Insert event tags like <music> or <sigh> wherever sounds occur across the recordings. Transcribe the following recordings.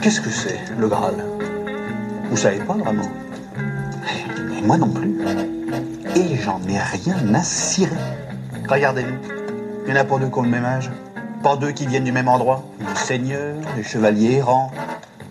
Qu'est-ce que c'est, le Graal? Vous savez pas vraiment? Et moi non plus. Et j'en ai rien à cirer. Regardez-nous. Il y en a pas deux qui ont le même âge. Pas deux qui viennent du même endroit. Des seigneurs, des chevaliers errants,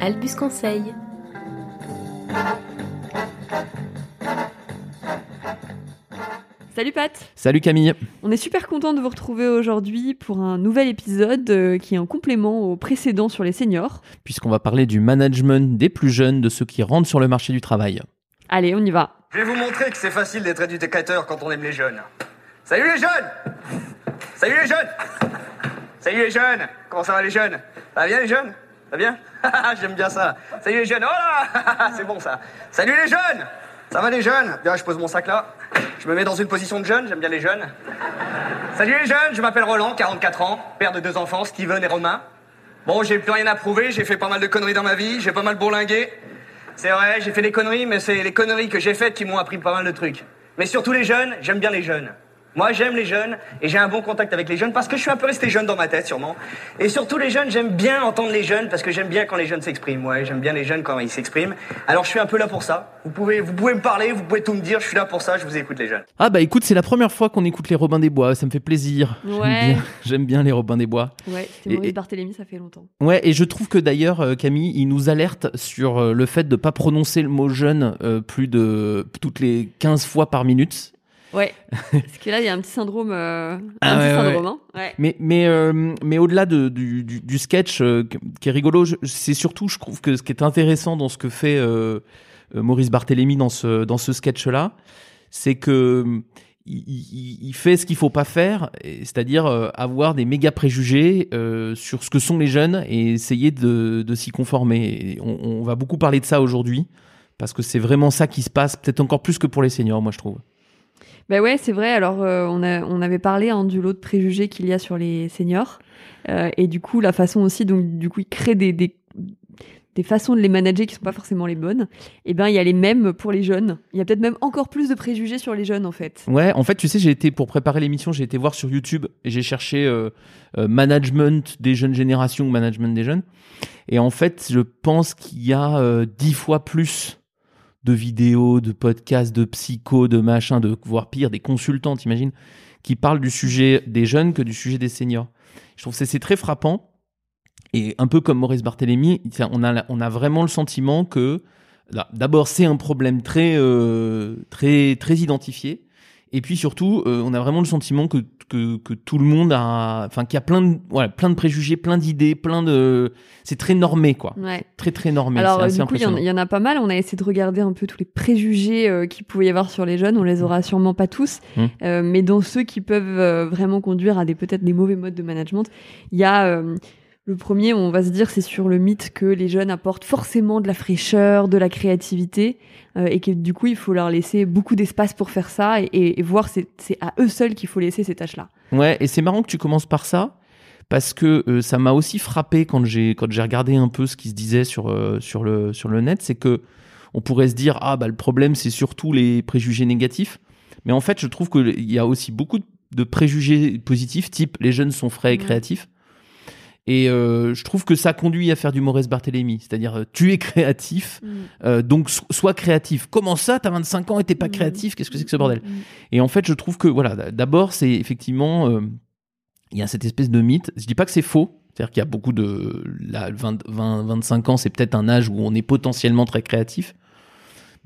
Albus Conseil. Salut Pat Salut Camille. On est super content de vous retrouver aujourd'hui pour un nouvel épisode euh, qui est un complément au précédent sur les seniors. Puisqu'on va parler du management des plus jeunes, de ceux qui rentrent sur le marché du travail. Allez, on y va. Je vais vous montrer que c'est facile d'être éducateur quand on aime les jeunes. Salut les jeunes Salut les jeunes Salut les jeunes Comment ça va les jeunes? Ça va bien les jeunes? Ça bien <laughs> J'aime bien ça. Salut les jeunes Oh là <laughs> C'est bon ça. Salut les jeunes Ça va les jeunes? Bien, je pose mon sac là. Je me mets dans une position de jeune, j'aime bien les jeunes. Salut les jeunes, je m'appelle Roland, 44 ans, père de deux enfants, Steven et Romain. Bon, j'ai plus rien à prouver, j'ai fait pas mal de conneries dans ma vie, j'ai pas mal bourlingué. C'est vrai, j'ai fait des conneries, mais c'est les conneries que j'ai faites qui m'ont appris pas mal de trucs. Mais surtout les jeunes, j'aime bien les jeunes. Moi, j'aime les jeunes et j'ai un bon contact avec les jeunes parce que je suis un peu resté jeune dans ma tête, sûrement. Et surtout les jeunes, j'aime bien entendre les jeunes parce que j'aime bien quand les jeunes s'expriment. Ouais, j'aime bien les jeunes quand ils s'expriment. Alors, je suis un peu là pour ça. Vous pouvez, vous pouvez me parler, vous pouvez tout me dire. Je suis là pour ça. Je vous écoute, les jeunes. Ah bah écoute, c'est la première fois qu'on écoute les Robins des Bois, ça me fait plaisir. Ouais. J'aime bien, les Robins des Bois. Ouais, c'est Et- Maurice et- Barthélémy, ça fait longtemps. Ouais, et je trouve que d'ailleurs, euh, Camille, il nous alerte sur euh, le fait de pas prononcer le mot jeune euh, plus de toutes les 15 fois par minute. Ouais, <laughs> parce que là, il y a un petit syndrome. euh, un Ah petit ouais, ouais, syndrome, hein. Mais, mais, euh, mais au-delà de, du, du, du sketch euh, qui est rigolo, c'est surtout, je trouve que ce qui est intéressant dans ce que fait euh, Maurice Barthélémy dans ce, dans ce sketch-là, c'est que il, fait ce qu'il faut pas faire, c'est-à-dire avoir des méga préjugés sur ce que sont les jeunes et essayer de, de s'y conformer. On va beaucoup parler de ça aujourd'hui parce que c'est vraiment ça qui se passe, peut-être encore plus que pour les seniors, moi je trouve. Bah ouais, c'est vrai. Alors, euh, on, a, on avait parlé hein, du lot de préjugés qu'il y a sur les seniors. Euh, et du coup, la façon aussi, donc, du coup, ils créent des, des, façons de les manager qui sont pas forcément les bonnes. Et ben, il y a les mêmes pour les jeunes. Il y a peut-être même encore plus de préjugés sur les jeunes, en fait. Ouais, en fait, tu sais, j'ai été pour préparer l'émission, j'ai été voir sur YouTube et j'ai cherché euh, management des jeunes générations ou management des jeunes. Et en fait, je pense qu'il y a dix fois plus de vidéos, de podcasts, de psychos, de machins, de voire pire, des consultants, t'imagines, qui parlent du sujet des jeunes que du sujet des seniors. Je trouve que c'est- très frappant. Et un peu comme Maurice Barthélémy, on a, on a vraiment le sentiment que d'abord c'est un problème très, euh, très, très identifié. Et puis surtout, euh, on a vraiment le sentiment que, que, que tout le monde a, enfin, qu'il y a plein de, voilà, plein de préjugés, plein d'idées, plein de, c'est très normé, quoi. Ouais. Très, très normé. Alors, euh, assez du coup, il y, en- y a pas mal. On a essayé de regarder un peu tous les préjugés euh, qu'il pouvait y avoir sur les jeunes. On les aura sûrement pas tous. Mm. Euh, mais dans ceux qui peuvent vraiment conduire à des peut-être des mauvais modes de management, il y a le premier, on va se dire, c'est sur le mythe que les jeunes apportent forcément de la fraîcheur, de la créativité, euh, et que du coup, il faut leur laisser beaucoup d'espace pour faire ça, et, et- et voir c'est c'est à eux seuls qu'il faut laisser ces tâches-là. Ouais, et c'est marrant que tu commences par ça parce que euh, ça m'a aussi frappé quand j'ai quand j'ai regardé un peu ce qui se disait sur euh, sur le sur le net, c'est que on pourrait se dire ah bah le problème c'est surtout les préjugés négatifs, mais en fait je trouve qu'il y a aussi beaucoup de préjugés positifs, type les jeunes sont frais et Ouais. créatifs. Et euh, je trouve que ça conduit à faire du Maurice Barthélémy, c'est-à-dire euh, tu es créatif, euh, donc so- sois créatif. Comment ça, t'as 25 ans et t'es pas Mm. créatif? Qu'est-ce que c'est que ce bordel? Mm. et en fait, je trouve que, voilà, d'abord, c'est effectivement, euh, il y a cette espèce de mythe. Je dis pas que c'est faux. C'est-à-dire qu'il y a beaucoup de. Là, 20, 20, 25 ans, c'est peut-être un âge où on est potentiellement très créatif.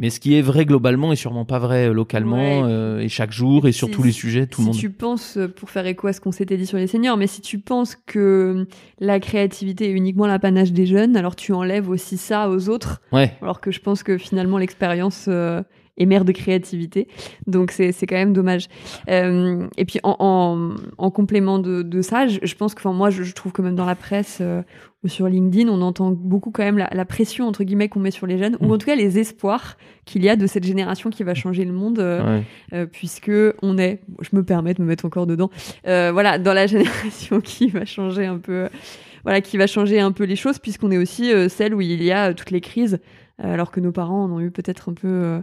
Mais ce qui est vrai globalement est sûrement pas vrai euh, localement Ouais. euh, et chaque jour et sur Si- tous les sujets, tout si le monde. tu penses, euh, pour faire écho à ce qu'on s'était dit sur les seniors, mais si tu penses que la créativité est uniquement l'apanage des jeunes, alors tu enlèves aussi ça aux autres, Ouais. alors que je pense que finalement l'expérience euh, est mère de créativité. Donc c'est quand même dommage. Euh, et puis en, en, en complément de, de ça, je, je pense que enfin, moi je, je trouve que même dans la presse euh, ou sur LinkedIn, on entend beaucoup quand même la, la pression entre guillemets qu'on met sur les jeunes, Mm. ou en tout cas les espoirs qu'il y a de cette génération qui va changer le monde. euh, ouais. euh, puisque on est, je me permets de me mettre encore dedans, voilà, dans la <laughs> génération qui va changer un peu, voilà, qui va changer un peu les choses, puisqu'on est aussi celle où il y a toutes les crises, alors que nos parents en ont eu peut-être un peu,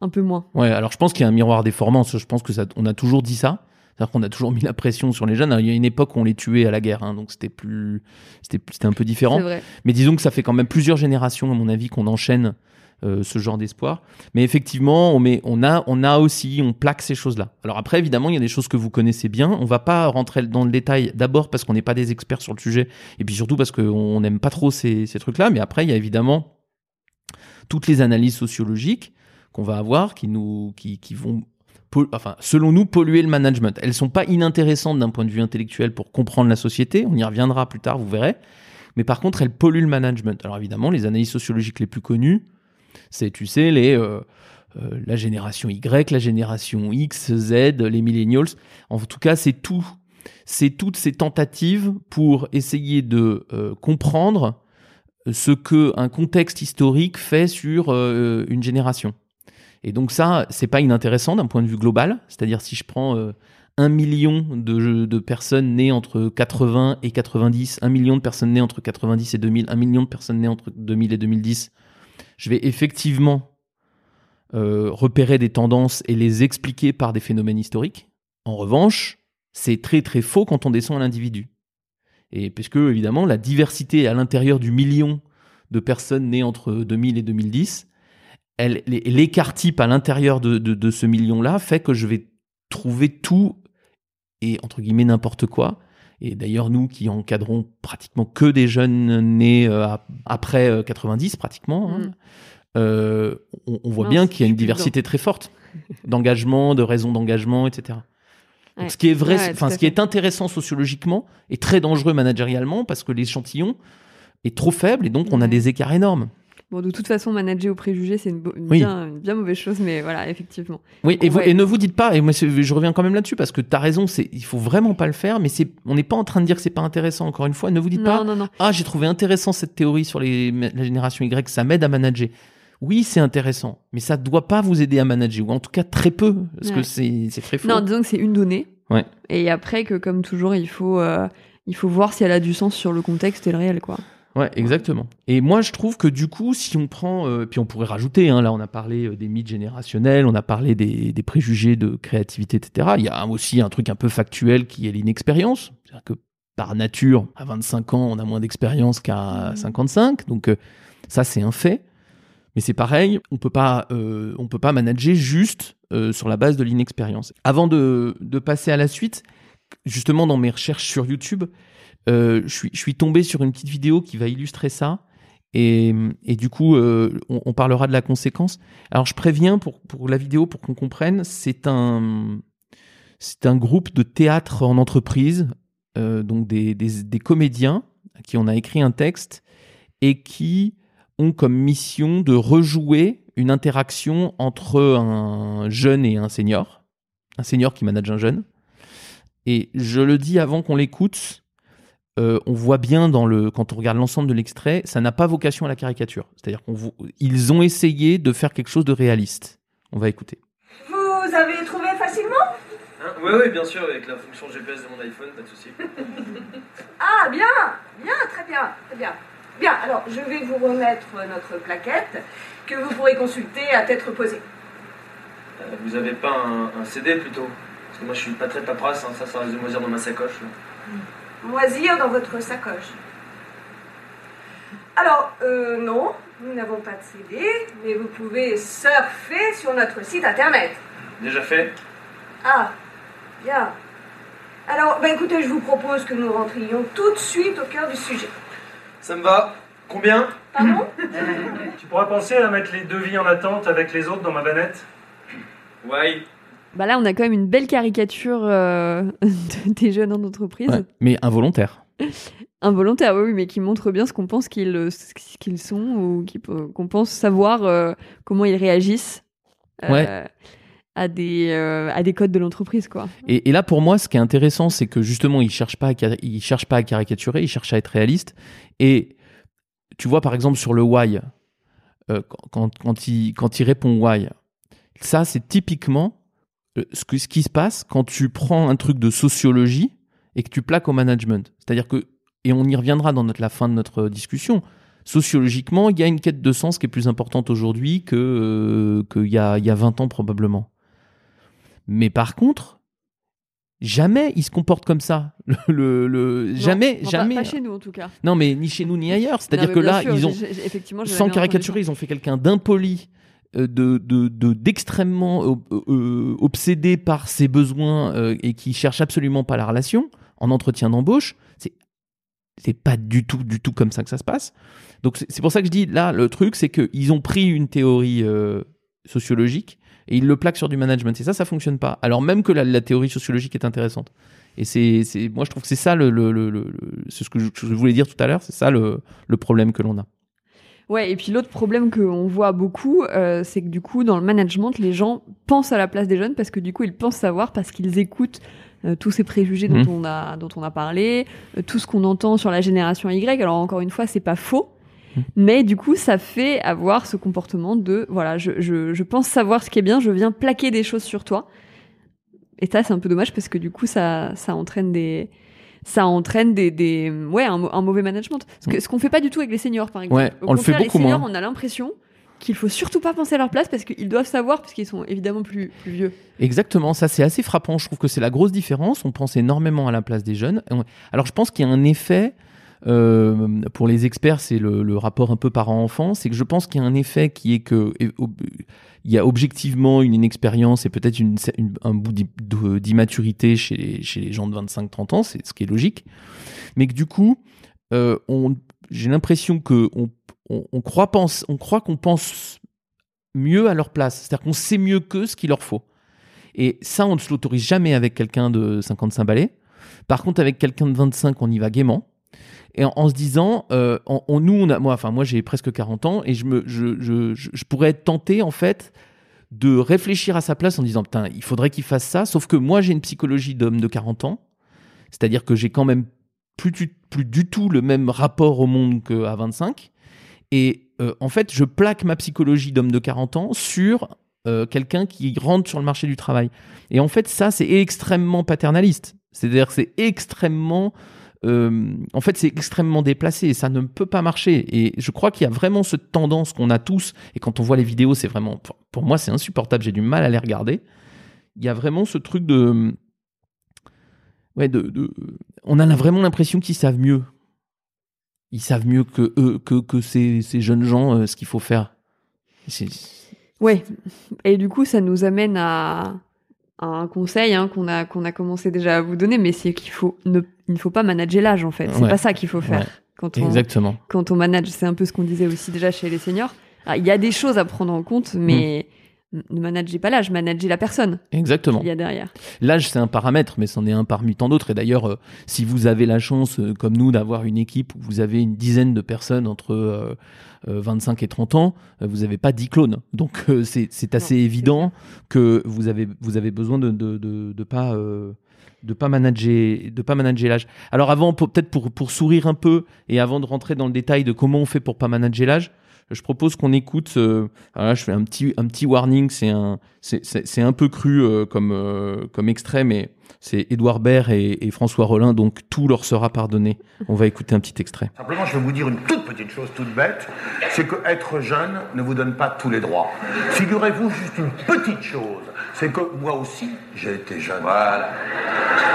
un peu moins. Ouais, alors je pense qu'il y a un miroir déformant. Je pense que ça, on a toujours dit ça. C'est-à-dire qu'on a toujours mis la pression sur les jeunes. Alors, il y a une époque où on les tuait à la guerre, hein, donc c'était plus, c'était, c'était un peu différent. Mais disons que ça fait quand même plusieurs générations, à mon avis, qu'on enchaîne euh, ce genre d'espoir. Mais effectivement, on, met, on, a, on a aussi, on plaque ces choses-là. Alors après, évidemment, il y a des choses que vous connaissez bien. On va pas rentrer dans le détail, d'abord parce qu'on n'est pas des experts sur le sujet, et puis surtout parce qu'on n'aime pas trop ces, ces trucs-là. Mais après, il y a évidemment toutes les analyses sociologiques qu'on va avoir qui, nous, qui, qui vont enfin, selon nous, polluer le management. Elles sont pas inintéressantes d'un point de vue intellectuel pour comprendre la société. On y reviendra plus tard, vous verrez. Mais par contre, elles polluent le management. Alors évidemment, les analyses sociologiques les plus connues, c'est, tu sais, les, euh, euh, la génération Y, la génération X, Z, les millennials. En tout cas, c'est tout. C'est toutes ces tentatives pour essayer de euh, comprendre ce que un contexte historique fait sur une génération. Et donc ça, c'est pas inintéressant d'un point de vue global. C'est-à-dire si je prends euh, un million de, personnes nées entre 80 et 90, un million de personnes nées entre 90 et 2000, un million de personnes nées entre 2000 et 2010, je vais effectivement euh, repérer des tendances et les expliquer par des phénomènes historiques. En revanche, c'est très très faux quand on descend à l'individu. Et puisque évidemment la diversité à l'intérieur du million de personnes nées entre 2000 et 2010, elle, les- l'écart type à l'intérieur de, de, de ce million-là fait que je vais trouver tout et entre guillemets n'importe quoi. Et d'ailleurs, nous qui encadrons pratiquement que des jeunes nés euh, ap- après euh, 90, pratiquement, hein, Mm. euh, on, on voit Non, bien qu'il y a une diversité très forte <laughs> d'engagement, de raisons d'engagement, etc. Donc, ce qui est vrai, Ouais, enfin, ce qui est intéressant sociologiquement et très dangereux managérialement parce que l'échantillon est trop faible et donc on a Ouais. des écarts énormes. Bon, de toute façon, manager au préjugé, c'est une, bo- une Oui. bien, une bien mauvaise chose, mais voilà, effectivement. Oui, et, vous- Ouais. et ne vous dites pas, et moi je reviens quand même là-dessus parce que tu as raison, c'est il faut vraiment pas le faire, mais c'est on n'est pas en train de dire que c'est pas intéressant. Encore une fois, ne vous dites Non, pas, non, non. ah j'ai trouvé intéressant cette théorie sur les, la génération Y, ça m'aide à manager. Oui, c'est intéressant, mais ça doit pas vous aider à manager, ou en tout cas très peu, parce que c'est très faux. Non, disons que c'est une donnée. Ouais. Et après que, comme toujours, il faut, euh, il faut voir si elle a du sens sur le contexte et le réel, quoi. Ouais, exactement. Et moi, je trouve que du coup, si on prend, euh, puis on pourrait rajouter, hein, là, on a parlé euh, des mythes générationnels, on a parlé des, des préjugés de créativité, etc. Il y a aussi un truc un peu factuel qui est l'inexpérience. C'est-à-dire que par nature, à 25 ans, on a moins d'expérience qu'à 55. Donc, euh, ça, c'est un fait. Mais c'est pareil, on peut pas, on peut pas manager juste sur la base de l'inexpérience. Avant de, de passer à la suite, justement dans mes recherches sur YouTube, euh, je, suis, tombé sur une petite vidéo qui va illustrer ça. Et, du coup, euh, on, parlera de la conséquence. Alors, je préviens pour, la vidéo, pour qu'on comprenne, c'est un, groupe de théâtre en entreprise, euh, donc des, des, comédiens qui on a écrit un texte et qui ont comme mission de rejouer une interaction entre un jeune et un senior, un senior qui manage un jeune. Et je le dis avant qu'on l'écoute, euh, on voit bien dans le, quand on regarde l'ensemble de l'extrait, ça n'a pas vocation à la caricature. C'est-à-dire qu'ils ont essayé de faire quelque chose de réaliste. On va écouter. Vous avez trouvé facilement? Hein? Oui, oui, bien sûr, avec la fonction GPS de mon iPhone, pas de souci. <laughs> Ah, bien, bien, très bien, très bien. Bien, alors je vais vous remettre notre plaquette que vous pourrez consulter à tête reposée. Euh, vous avez pas un, un CD plutôt? Parce que moi je suis pas très paperasse, hein, ça, ça reste de moisir dans ma sacoche. là. Moisir dans votre sacoche. Alors, euh, non, nous n'avons pas de CD, mais vous pouvez surfer sur notre site internet. Déjà fait Ah, bien. Alors, ben écoutez, je vous propose que nous rentrions tout de suite au cœur du sujet. Ça me va Combien? Pardon? <laughs> Tu pourrais penser à mettre les devis en attente avec les autres dans ma banette? Ouais. Bah là, on a quand même une belle caricature euh, de- <laughs> des jeunes en entreprise. Ouais, mais involontaire. <laughs> Involontaire, oui, mais qui montre bien ce qu'on pense qu'ils euh, qu'ils sont ou qu'on pense savoir euh, comment ils réagissent euh, Ouais. à, des, à des codes de l'entreprise, quoi. Et, et là, pour moi, ce qui est intéressant, c'est que justement, ils cherchent pas, à, ils cherchent pas à caricaturer, ils cherchent à être réalistes. Et tu vois, par exemple, sur le why, quand, quand, il, quand il répond why, ça, c'est typiquement ce, que, ce qui se passe quand tu prends un truc de sociologie et que tu plaques au management. C'est-à-dire que, et on y reviendra dans notre, la fin de notre discussion, sociologiquement, il y a une quête de sens qui est plus importante aujourd'hui que, euh, qu'il y a, il y a 20 ans probablement. Mais par contre, jamais ils se comportent comme ça. Le, le- le- Non, jamais, non, pas- jamais. Pas, chez nous, en tout cas. Non, mais ni chez nous ni ailleurs. C'est-à-dire que là, sûr, ils ont, sans caricaturer, ils ont fait quelqu'un d'impoli, euh, de, de, de- d'extrêmement euh, obsédé par ses besoins euh, et qui cherche absolument pas la relation en entretien d'embauche. C'est pas du tout, du tout comme ça que ça se passe. Donc c'est pour ça que je dis là, le truc, c'est qu'ils ont pris une théorie sociologique et ils le plaquent sur du management. Et ça, ça fonctionne pas. Alors même que la, théorie sociologique est intéressante. Et c'est, moi, je trouve que c'est ça le, le, ce que je, je voulais dire tout à l'heure. C'est ça le problème que l'on a. Ouais, et puis l'autre problème qu'on voit beaucoup, euh, c'est que du coup, dans le management, les gens pensent à la place des jeunes parce que du coup, ils pensent savoir parce qu'ils écoutent euh, tous ces préjugés dont, Mhm. on a, dont on a parlé, euh, tout ce qu'on entend sur la génération Y. Alors, encore une fois, c'est pas faux. Mhm. Mais du coup, ça fait avoir ce comportement de voilà, je, je, je pense savoir ce qui est bien, je viens plaquer des choses sur toi. Et ça, c'est un peu dommage parce que du coup, ça, ça entraîne des, ça entraîne des, des ouais, un, mau- un mauvais management. Ce que- ce qu'on fait pas du tout avec les seniors, par exemple. Ouais, Au on le fait beaucoup les seniors, moins. on a l'impression qu'il faut surtout pas penser à leur place parce qu'ils doivent savoir, parce qu'ils sont évidemment plus, plus vieux. Exactement, ça c'est assez frappant. Je trouve que c'est la grosse différence. On pense énormément à la place des jeunes. Alors je pense qu'il y a un effet, euh, pour les experts, c'est le, rapport un peu parent-enfant, c'est que je pense qu'il y a un effet qui est que il y a objectivement une inexpérience et peut-être un bout d'immaturité chez les, gens de 25-30 ans, c'est ce qui est logique. Mais que du coup, euh, j'ai l'impression que on, croit, croit qu'on pense mieux à leur place. C'est-à-dire qu'on sait mieux qu'eux ce qu'il leur faut. Et ça, on ne se l'autorise jamais avec quelqu'un de 55 balais. Par contre, avec quelqu'un de 25, on y va gaiement. Et en, se disant, euh, on, on- nous, on a, moi, enfin, moi, j'ai presque 40 ans et je, me, je, je, je pourrais être tenté, en fait, de réfléchir à sa place en disant, putain, il faudrait qu'il fasse ça. Sauf que moi, j'ai une psychologie d'homme de 40 ans. C'est-à-dire que j'ai quand même plus, du- plus du tout le même rapport au monde qu'à 25. Et euh, en fait, je plaque ma psychologie d'homme de 40 ans sur euh, quelqu'un qui rentre sur le marché du travail. Et en fait, ça, c'est extrêmement paternaliste. C'est-à-dire que c'est extrêmement... euh, en fait, c'est extrêmement déplacé et ça ne peut pas marcher. Et je crois qu'il y a vraiment cette tendance qu'on a tous. Et quand on voit les vidéos, c'est vraiment... pour- moi, c'est insupportable. J'ai du mal à les regarder. Il y a vraiment ce truc de... Ouais, de, on a vraiment l'impression qu'ils savent mieux. Ils savent mieux que eux, que, que ces, ces jeunes gens, euh, ce qu'il faut faire. Ouais. Et du coup, ça nous amène à un conseil hein, qu'on a, qu'on a commencé déjà à vous donner, mais c'est qu'il faut ne, il ne faut pas manager l'âge, en fait. C'est Ouais. pas ça qu'il faut faire. Ouais. Quand on, Exactement. quand on manage, c'est un peu ce qu'on disait aussi déjà chez les seniors. Il y a des choses à prendre en compte, mais ne managez pas l'âge, managez la personne Exactement. qu'il y a derrière. L'âge, c'est un paramètre, mais c'en est un parmi tant d'autres. Et d'ailleurs, euh, si vous avez la chance, euh, comme nous, d'avoir une équipe où vous avez une dizaine de personnes entre euh, euh, 25 et 30 ans, vous n'avez pas 10 clones. Donc, c'est assez Non, évident que vous avez, vous avez besoin de ne de, de, de pas... de pas manager de pas manager l'âge. Alors avant peut-être pour pour sourire un peu et avant de rentrer dans le détail de comment on fait pour pas manager l'âge, je propose qu'on écoute euh, alors là je fais un petit un petit warning, c'est un c'est un peu cru euh, comme euh, comme extrait mais c'est Édouard Baird et, et François Rollin donc tout leur sera pardonné. On va écouter un petit extrait. Simplement, je vais vous dire une toute petite chose, toute bête, c'est que être jeune ne vous donne pas tous les droits. Figurez-vous juste une petite chose, c'est que moi aussi, j'ai été jeune. Voilà.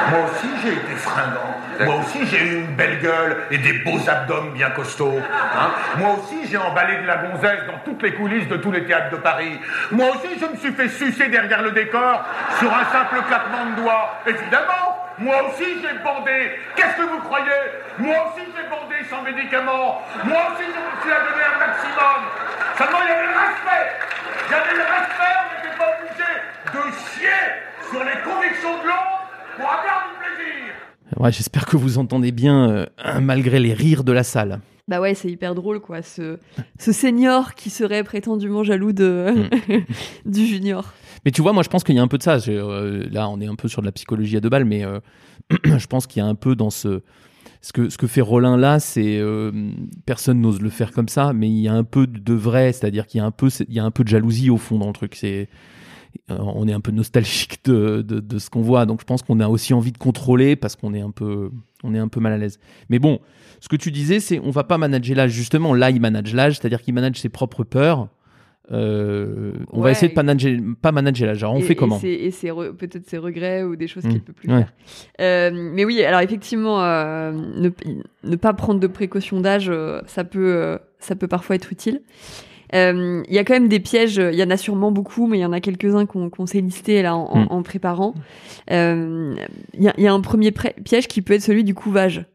Moi aussi, j'ai été fringant. Moi aussi, j'ai eu une belle gueule et des beaux abdomens bien costauds. hein. Moi aussi, j'ai emballé de la gonzesse dans toutes les coulisses de tous les théâtres de Paris. Moi aussi, je me suis fait sucer derrière le décor sur un simple claquement de doigts. Évidemment, moi aussi, j'ai bandé. Qu'est-ce que vous croyez? Moi aussi, j'ai bandé sans médicaments. Moi aussi, je me suis à donner un maximum. Seulement, il y avait le respect. Il y avait le respect, on n'était pas obligé de chier sur les convictions de l'autre plaisir. Ouais, j'espère que vous entendez bien, euh, malgré les rires de la salle. Bah ouais, c'est hyper drôle, quoi. Ce, ce senior qui serait prétendument jaloux de, <laughs> du junior. Mais tu vois, moi, je pense qu'il y a un peu de ça. Euh, là, on est un peu sur de la psychologie à deux balles, mais euh, <clears throat> je pense qu'il y a un peu dans ce. Ce que, ce que fait Rollin là, c'est. euh, personne n'ose le faire comme ça, mais il y a un peu de vrai, c'est-à-dire qu'il y a un peu, il y a un peu de jalousie au fond dans le truc. C'est. Euh, on est un peu nostalgique de, de, de ce qu'on voit, donc je pense qu'on a aussi envie de contrôler parce qu'on est un peu, on est un peu mal à l'aise. Mais bon, ce que tu disais, c'est on va pas manager l'âge. Justement, là, il manage l'âge, c'est-à-dire qu'il manage ses propres peurs. Euh, on va essayer de pas manager, pas manager l'âge. Alors, on Et- fait comment Et, re- peut-être ses regrets ou des choses Mm. qu'il peut plus Ouais. faire. Euh, mais oui, alors effectivement, euh, ne, ne pas prendre de précautions d'âge, ça peut, ça peut parfois être utile. Euh, Il y a quand même des pièges, il y en a sûrement beaucoup, mais il y en a quelques-uns qu'on s'est listés là en, Mm. en préparant. Euh, Il y, a, il y a un premier piège qui peut être celui du couvage.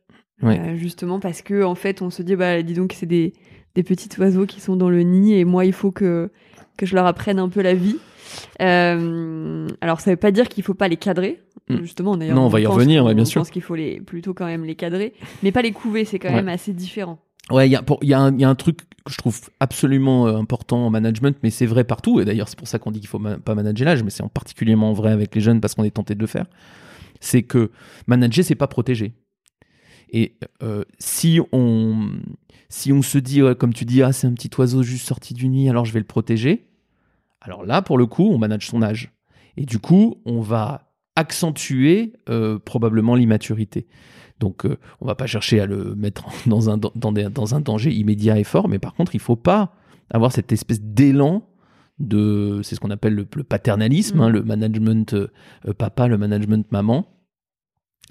Ouais. Euh, justement parce que en fait, on se dit, bah dis donc, c'est des, des petits oiseaux qui sont dans le nid et moi, il faut que, que je leur apprenne un peu la vie. Euh, alors, ça veut pas dire qu'il faut pas les cadrer. Mm. Justement, d'ailleurs. Non, on va y revenir, ouais, bien sûr. pense qu'il faut les, plutôt quand même les cadrer, mais pas les couver, c'est quand Ouais. même assez différent. Ouais, il y a, un- truc que je trouve absolument euh, important en management, mais c'est vrai partout. Et d'ailleurs, c'est pour ça qu'on dit qu'il faut ma- pas manager l'âge, mais c'est en particulièrement vrai avec les jeunes parce qu'on est tenté de le faire. C'est que manager, c'est pas protéger. Et euh, si on se dit, comme tu dis, ah c'est un petit oiseau juste sorti du nid, alors je vais le protéger. Alors là, pour le coup, on manage son âge. Et du coup, on va accentuer euh, probablement l'immaturité. Donc, euh, on va pas chercher à le mettre <laughs> dans un, dans, des- dans un danger immédiat et fort, mais par contre, il faut pas avoir cette espèce d'élan de, c'est ce qu'on appelle le, le paternalisme, hein, le management euh, euh, papa, le management maman.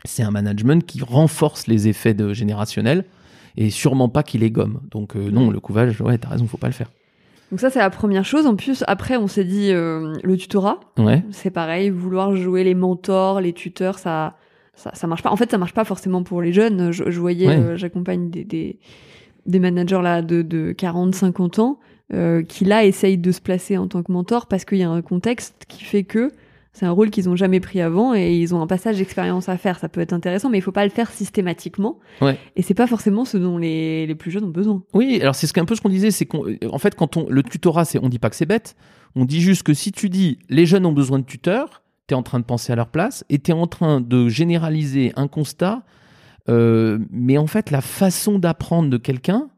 C'est un management qui renforce les effets de générationnels et sûrement pas qui les gomme. Donc euh, non, le couvage, ouais, t'as raison, faut pas le faire. Donc ça, c'est la première chose. En plus, après, on s'est dit euh, le tutorat. Ouais. C'est pareil, vouloir jouer les mentors, les tuteurs, ça, ça, ça marche pas. En fait, ça marche pas forcément pour les jeunes. Je, je voyais, Ouais. euh, j'accompagne des, des, des managers là de, de 40, 50 ans euh, qui là essayent de se placer en tant que mentor parce qu'il y a un contexte qui fait que c'est un rôle qu'ils ont jamais pris avant et ils ont un passage d'expérience à faire. Ça peut être intéressant, mais il faut pas le faire systématiquement. Ouais. Et c'est pas forcément ce dont les, les plus jeunes ont besoin. Oui, alors c'est ce qu'un peu ce qu'on disait, c'est qu'en fait quand on le tutorat, c'est on dit pas que c'est bête, on dit juste que si tu dis les jeunes ont besoin de tuteurs, tu es en train de penser à leur place et tu es en train de généraliser un constat euh, mais en fait la façon d'apprendre de quelqu'un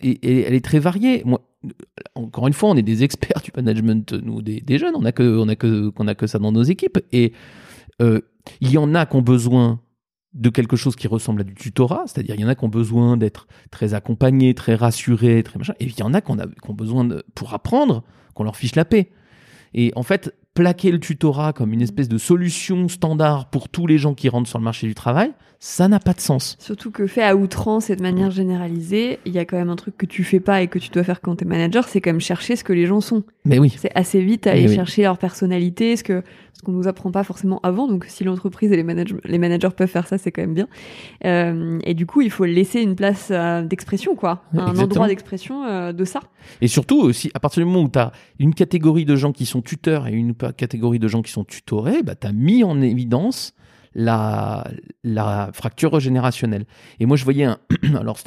et, elle est très variée. Moi encore une fois, on est des experts du management, nous, des, jeunes. On a que, a que, que ça dans nos équipes. Et euh, il y en a qui ont besoin de quelque chose qui ressemble à du tutorat, c'est-à-dire il y en a qui ont besoin d'être très accompagnés, très rassurés, très machin, et il y en a qui ont, besoin pour apprendre qu'on leur fiche la paix. Et en fait, plaquer le tutorat comme une espèce de solution standard pour tous les gens qui rentrent sur le marché du travail, ça n'a pas de sens. Surtout que fait à outrance et de manière généralisée, il y a quand même un truc que tu fais pas et que tu dois faire quand t'es manager, c'est quand même chercher ce que les gens sont. Mais oui. C'est assez vite aller oui. chercher leur personnalité, ce que ce qu'on nous apprend pas forcément avant. Donc si l'entreprise et les, manage- les managers peuvent faire ça, c'est quand même bien. Euh, et du coup, il faut laisser une place euh, d'expression, quoi, un Exactement. endroit d'expression euh, de ça. Et surtout aussi, à partir du moment où tu as une catégorie de gens qui sont tuteurs et une catégorie de gens qui sont tutorés, bah, tu as mis en évidence la, la fracture générationnelle. Et moi, je voyais un. <clears throat> Alors,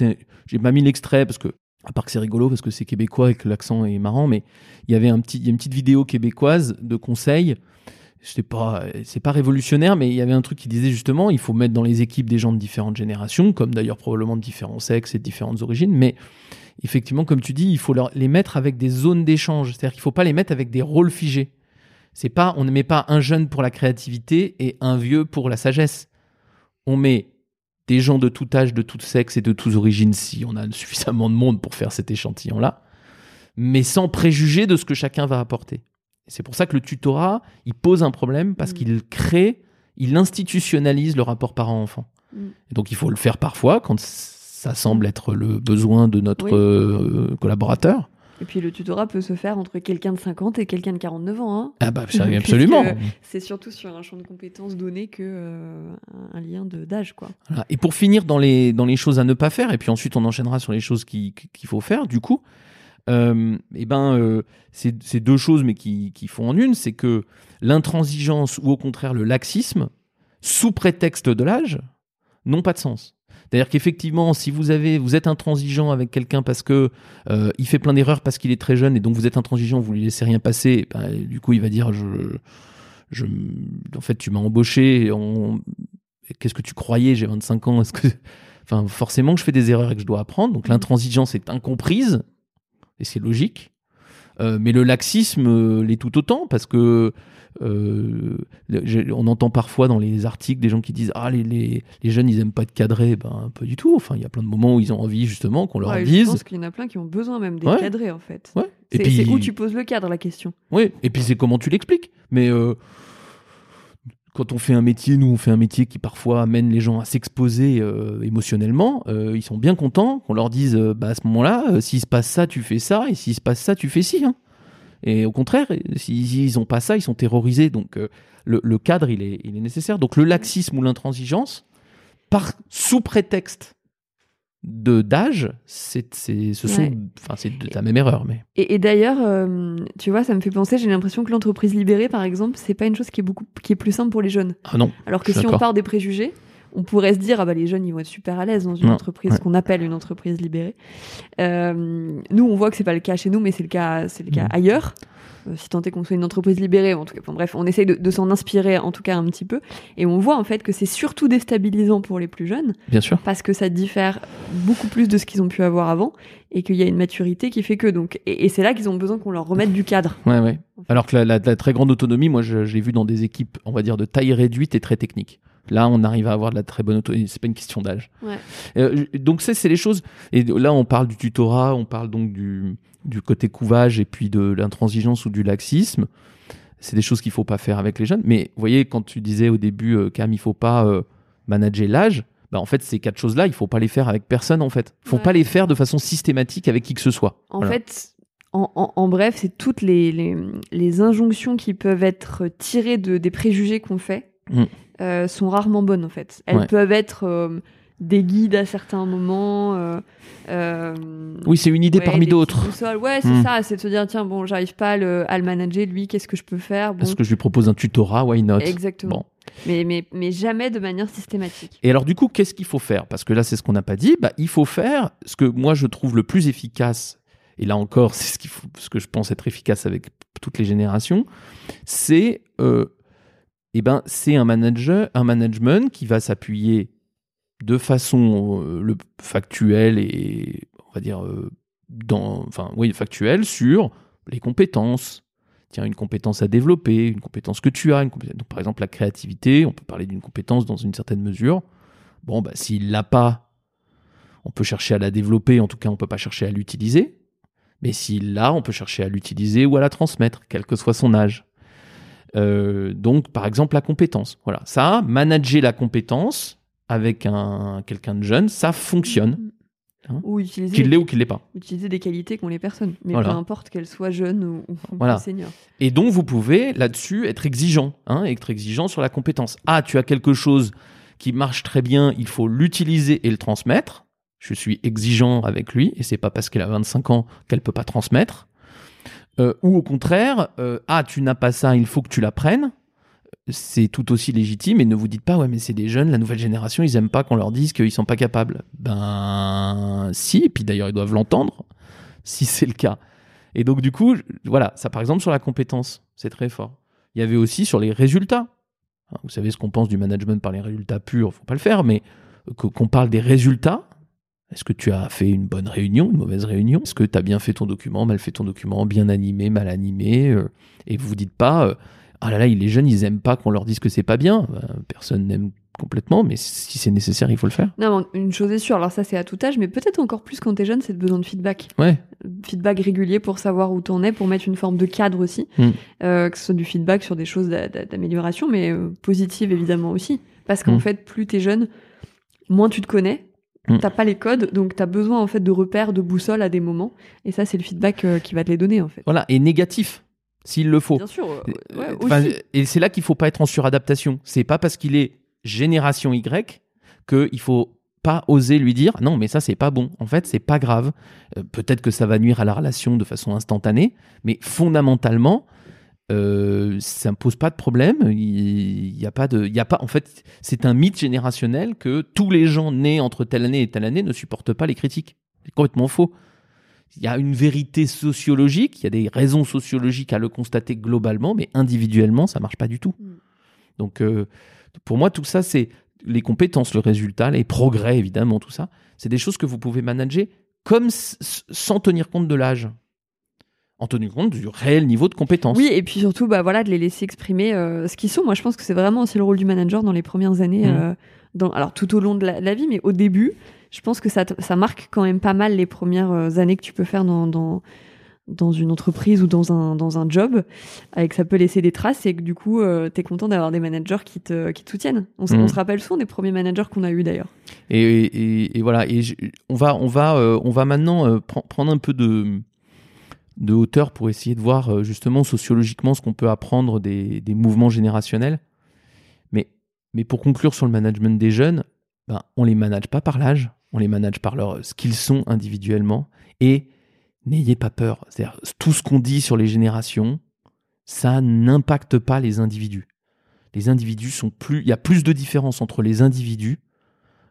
j'ai pas mis l'extrait parce que. À part que c'est rigolo parce que c'est québécois et que l'accent est marrant, mais il y avait un petit, il y a une petite vidéo québécoise de conseils. C'est pas, c'est pas révolutionnaire, mais il y avait un truc qui disait justement, il faut mettre dans les équipes des gens de différentes générations, comme d'ailleurs probablement de différents sexes et de différentes origines, mais effectivement, comme tu dis, il faut les mettre avec des zones d'échange. C'est-à-dire qu'il faut pas les mettre avec des rôles figés. C'est pas, on ne met pas un jeune pour la créativité et un vieux pour la sagesse. On met des gens de tout âge, de tout sexe et de toutes origines si on a <laughs> suffisamment de monde pour faire cet échantillon-là, mais sans préjuger de ce que chacun va apporter. C'est pour ça que le tutorat, il pose un problème parce qu'il crée, il institutionnalise le rapport parent-enfant. Mm. Donc il faut le faire parfois quand ça semble être le besoin de notre Oui. euh, collaborateur. Et puis le tutorat peut se faire entre quelqu'un de 50 et quelqu'un de 49 ans. Hein. Ah bah <laughs> absolument. C'est surtout sur un champ de compétences donné que euh, un lien d'âge, quoi. Voilà. Et pour finir dans les, dans les choses à ne pas faire, et puis ensuite on enchaînera sur les choses qui- qui- qu'il faut faire, du coup, euh, eh ben, euh, c'est deux choses, mais qui, qui font en une, c'est que l'intransigeance ou au contraire le laxisme, sous prétexte de l'âge, n'ont pas de sens. C'est-à-dire qu'effectivement, si vous avez, vous êtes intransigeant avec quelqu'un parce que euh, il fait plein d'erreurs parce qu'il est très jeune et donc vous êtes intransigeant, vous lui laissez rien passer, ben, du coup il va dire je, je, en fait tu m'as embauché, on- qu'est-ce que tu croyais, j'ai 25 ans, est-ce que, enfin forcément que je fais des erreurs et que je dois apprendre, donc l'intransigeance est incomprise et c'est logique, Euh, mais le laxisme euh, l'est tout autant parce que euh, on entend parfois dans les articles des gens qui disent ah les, les, les jeunes ils aiment pas être cadrés ben pas du tout enfin il y a plein de moments où ils ont envie justement qu'on leur Ouais, dise Je pense qu'il y en a plein qui ont besoin même d'être Ouais. cadrés, en fait. Ouais. Et C'est où tu poses le cadre, la question. Oui, et puis c'est comment tu l'expliques. Mais quand on fait un métier, nous on fait un métier qui parfois amène les gens à s'exposer euh, émotionnellement, euh, ils sont bien contents qu'on leur dise euh, bah, à ce moment-là, euh, s'il se passe ça, tu fais ça, et s'il se passe ça, tu fais ci. hein. Et au contraire, s'ils n'ont pas ça, ils sont terrorisés. Donc euh, le, le cadre, il est, il est nécessaire. Donc le laxisme ou l'intransigeance, par sous prétexte de d'âge, c'est, ce sont, Ouais. enfin, c'est de la même erreur. Mais Et, et d'ailleurs, euh, tu vois, ça me fait penser, j'ai l'impression que l'entreprise libérée, par exemple, c'est pas une chose qui est beaucoup, qui est plus simple pour les jeunes. ah non. Alors que si on part des préjugés, on pourrait se dire, ah bah les jeunes, ils vont être super à l'aise dans une Non, entreprise ouais. qu'on appelle une entreprise libérée. Euh, nous, on voit que c'est pas le cas chez nous, mais c'est le cas, c'est le cas Mm. ailleurs. Euh, si tant est qu'on soit une entreprise libérée, en tout cas, enfin, bref, on essaye de, de s'en inspirer, en tout cas un petit peu. Et on voit en fait que c'est surtout déstabilisant pour les plus jeunes, Bien sûr. parce que ça diffère beaucoup plus de ce qu'ils ont pu avoir avant, et qu'il y a une maturité qui fait que donc, et, et c'est là qu'ils ont besoin qu'on leur remette du cadre. Ouais, ouais. Alors que la, la- la très grande autonomie, moi, je, je l'ai vu dans des équipes, on va dire, de taille réduite et très technique. Là, on arrive à avoir de la très bonne autonomie. C'est pas une question d'âge. Ouais. Euh, donc, ça, c'est les choses. Et là, on parle du tutorat, on parle donc du, du côté couvage et puis de l'intransigeance ou du laxisme. C'est des choses qu'il faut pas faire avec les jeunes. Mais vous voyez, quand tu disais au début, euh, Cam, il faut pas euh, manager l'âge. Bah, en fait, ces quatre choses-là, il faut pas les faire avec personne, en fait. Il faut Ouais. pas les faire de façon systématique avec qui que ce soit. En Voilà. fait, en, en- en bref, c'est toutes les, les, les injonctions qui peuvent être tirées de, des préjugés qu'on fait Mm. euh, sont rarement bonnes, en fait. Elles Ouais. peuvent être euh, des guides à certains moments. euh, Oui, c'est une idée ouais, parmi d'autres. Ouais, c'est Mm. ça. C'est de se dire, tiens, bon, j'arrive pas à le, à le manager, lui, qu'est-ce que je peux faire? Bon, Est-ce que je lui propose un tutorat? Why not? Exactement. Bon. Mais, mais, mais jamais de manière systématique. Et alors du coup, qu'est-ce qu'il faut faire? Parce que là, c'est ce qu'on n'a pas dit. Bah, il faut faire ce que moi je trouve le plus efficace. Et là encore, <laughs> c'est ce, qu'il faut- ce que je pense être efficace avec toutes les générations. C'est euh, eh ben, c'est un management qui va s'appuyer de façon euh, le factuelle et on va dire euh, dans, enfin oui, factuelle sur les compétences. Tiens, une compétence à développer, une compétence que tu as, par exemple la créativité, on peut parler d'une compétence dans une certaine mesure. Bon, bah, s'il l'a pas, on peut chercher à la développer, en tout cas, on peut pas chercher à l'utiliser. Mais s'il l'a, on peut chercher à l'utiliser ou à la transmettre, quel que soit son âge. Euh, donc, par exemple, la compétence. Voilà, ça, manager la compétence avec un quelqu'un de jeune, ça fonctionne, Hein Ou utiliser, qu'il l'ait ou qu'il l'ait pas. utiliser des qualités qu'ont les personnes. Mais Voilà. peu importe qu'elles soient jeunes ou, ou Voilà. seniors. Et donc, vous pouvez là-dessus être exigeant, hein, être exigeant sur la compétence. Ah, tu as quelque chose qui marche très bien, il faut l'utiliser et le transmettre. Je suis exigeant avec lui, et c'est pas parce qu'elle a 25 ans qu'elle peut pas transmettre. Euh, ou au contraire, euh, ah, tu n'as pas ça, il faut que tu l'apprennes. C'est tout aussi légitime, et ne vous dites pas, ouais, mais c'est des jeunes, la nouvelle génération, ils aiment pas qu'on leur dise qu'ils sont pas capables. Ben, si, et puis d'ailleurs, ils doivent l'entendre, si c'est le cas. Et donc, du coup, voilà, ça par exemple sur la compétence, c'est très fort. Il y avait aussi sur les résultats. Hein, Vous savez ce qu'on pense du management par les résultats purs, faut pas le faire, mais que- qu'on parle des résultats. Est-ce que tu as fait une bonne réunion, une mauvaise réunion? Est-ce que tu as bien fait ton document, mal fait ton document, bien animé, mal animé euh, Et vous vous dites pas, euh, ah là là, les jeunes, ils aiment pas qu'on leur dise que c'est pas bien. Ben, personne n'aime complètement, mais si c'est nécessaire, il faut le faire. Non, une chose est sûre, alors ça c'est à tout âge, mais peut-être encore plus quand t'es jeune, c'est le besoin de feedback. Ouais. Feedback régulier pour savoir où t'en es, pour mettre une forme de cadre aussi. Mm. Euh, que ce soit du feedback sur des choses d'a- d'a- d'amélioration, mais euh, positives évidemment aussi. Parce qu'en Mm. fait, plus t'es jeune, moins tu te connais. T'as pas les codes, donc t'as besoin en fait de repères, de boussoles à des moments. Et ça, c'est le feedback euh, qui va te les donner en fait. Voilà, et négatif, s'il le faut. Bien sûr. euh, ouais, Euh, enfin, et c'est là qu'il faut pas être en suradaptation. C'est pas parce qu'il est génération Y qu'il faut pas oser lui dire non mais ça c'est pas bon. En fait c'est pas grave. Euh, Peut-être que ça va nuire à la relation de façon instantanée, mais fondamentalement euh, ça ne pose pas de problème. Il y a pas de, il y a pas. En fait c'est un mythe générationnel que tous les gens nés entre telle année et telle année ne supportent pas les critiques. C'est complètement faux. Il y a une vérité sociologique, il y a des raisons sociologiques à le constater globalement, mais individuellement, ça marche pas du tout. Mm. Donc, euh, pour moi, tout ça, c'est les compétences, le résultat, les progrès, évidemment, tout ça. C'est des choses que vous pouvez manager comme sans tenir compte de l'âge. En tenant compte du réel niveau de compétence. Oui, et puis surtout, bah voilà, de les laisser exprimer euh, ce qu'ils sont. Moi, je pense que c'est vraiment aussi le rôle du manager dans les premières années, Mhm. euh, dans, alors tout au long de la, la vie, mais au début, je pense que ça, ça marque quand même pas mal les premières euh, années que tu peux faire dans, dans, dans une entreprise ou dans un, dans un job, avec ça peut laisser des traces et que du coup, tu es content d'avoir des managers qui te, qui te soutiennent. On, se- on se rappelle souvent des premiers managers qu'on a eu d'ailleurs. Et, et- et voilà. Et je- on va, on va, euh, on va maintenant euh, pren- prendre un peu de, de hauteur pour essayer de voir euh, justement sociologiquement ce qu'on peut apprendre des, mouvements générationnels. Mais, mais pour conclure sur le management des jeunes, ben, on les manage pas par l'âge, on les manage par leur ce qu'ils sont individuellement. Et n'ayez pas peur. C'est-à-dire, tout ce qu'on dit sur les générations, ça n'impacte pas les individus. Les individus sont plus. Il y a plus de différence entre les individus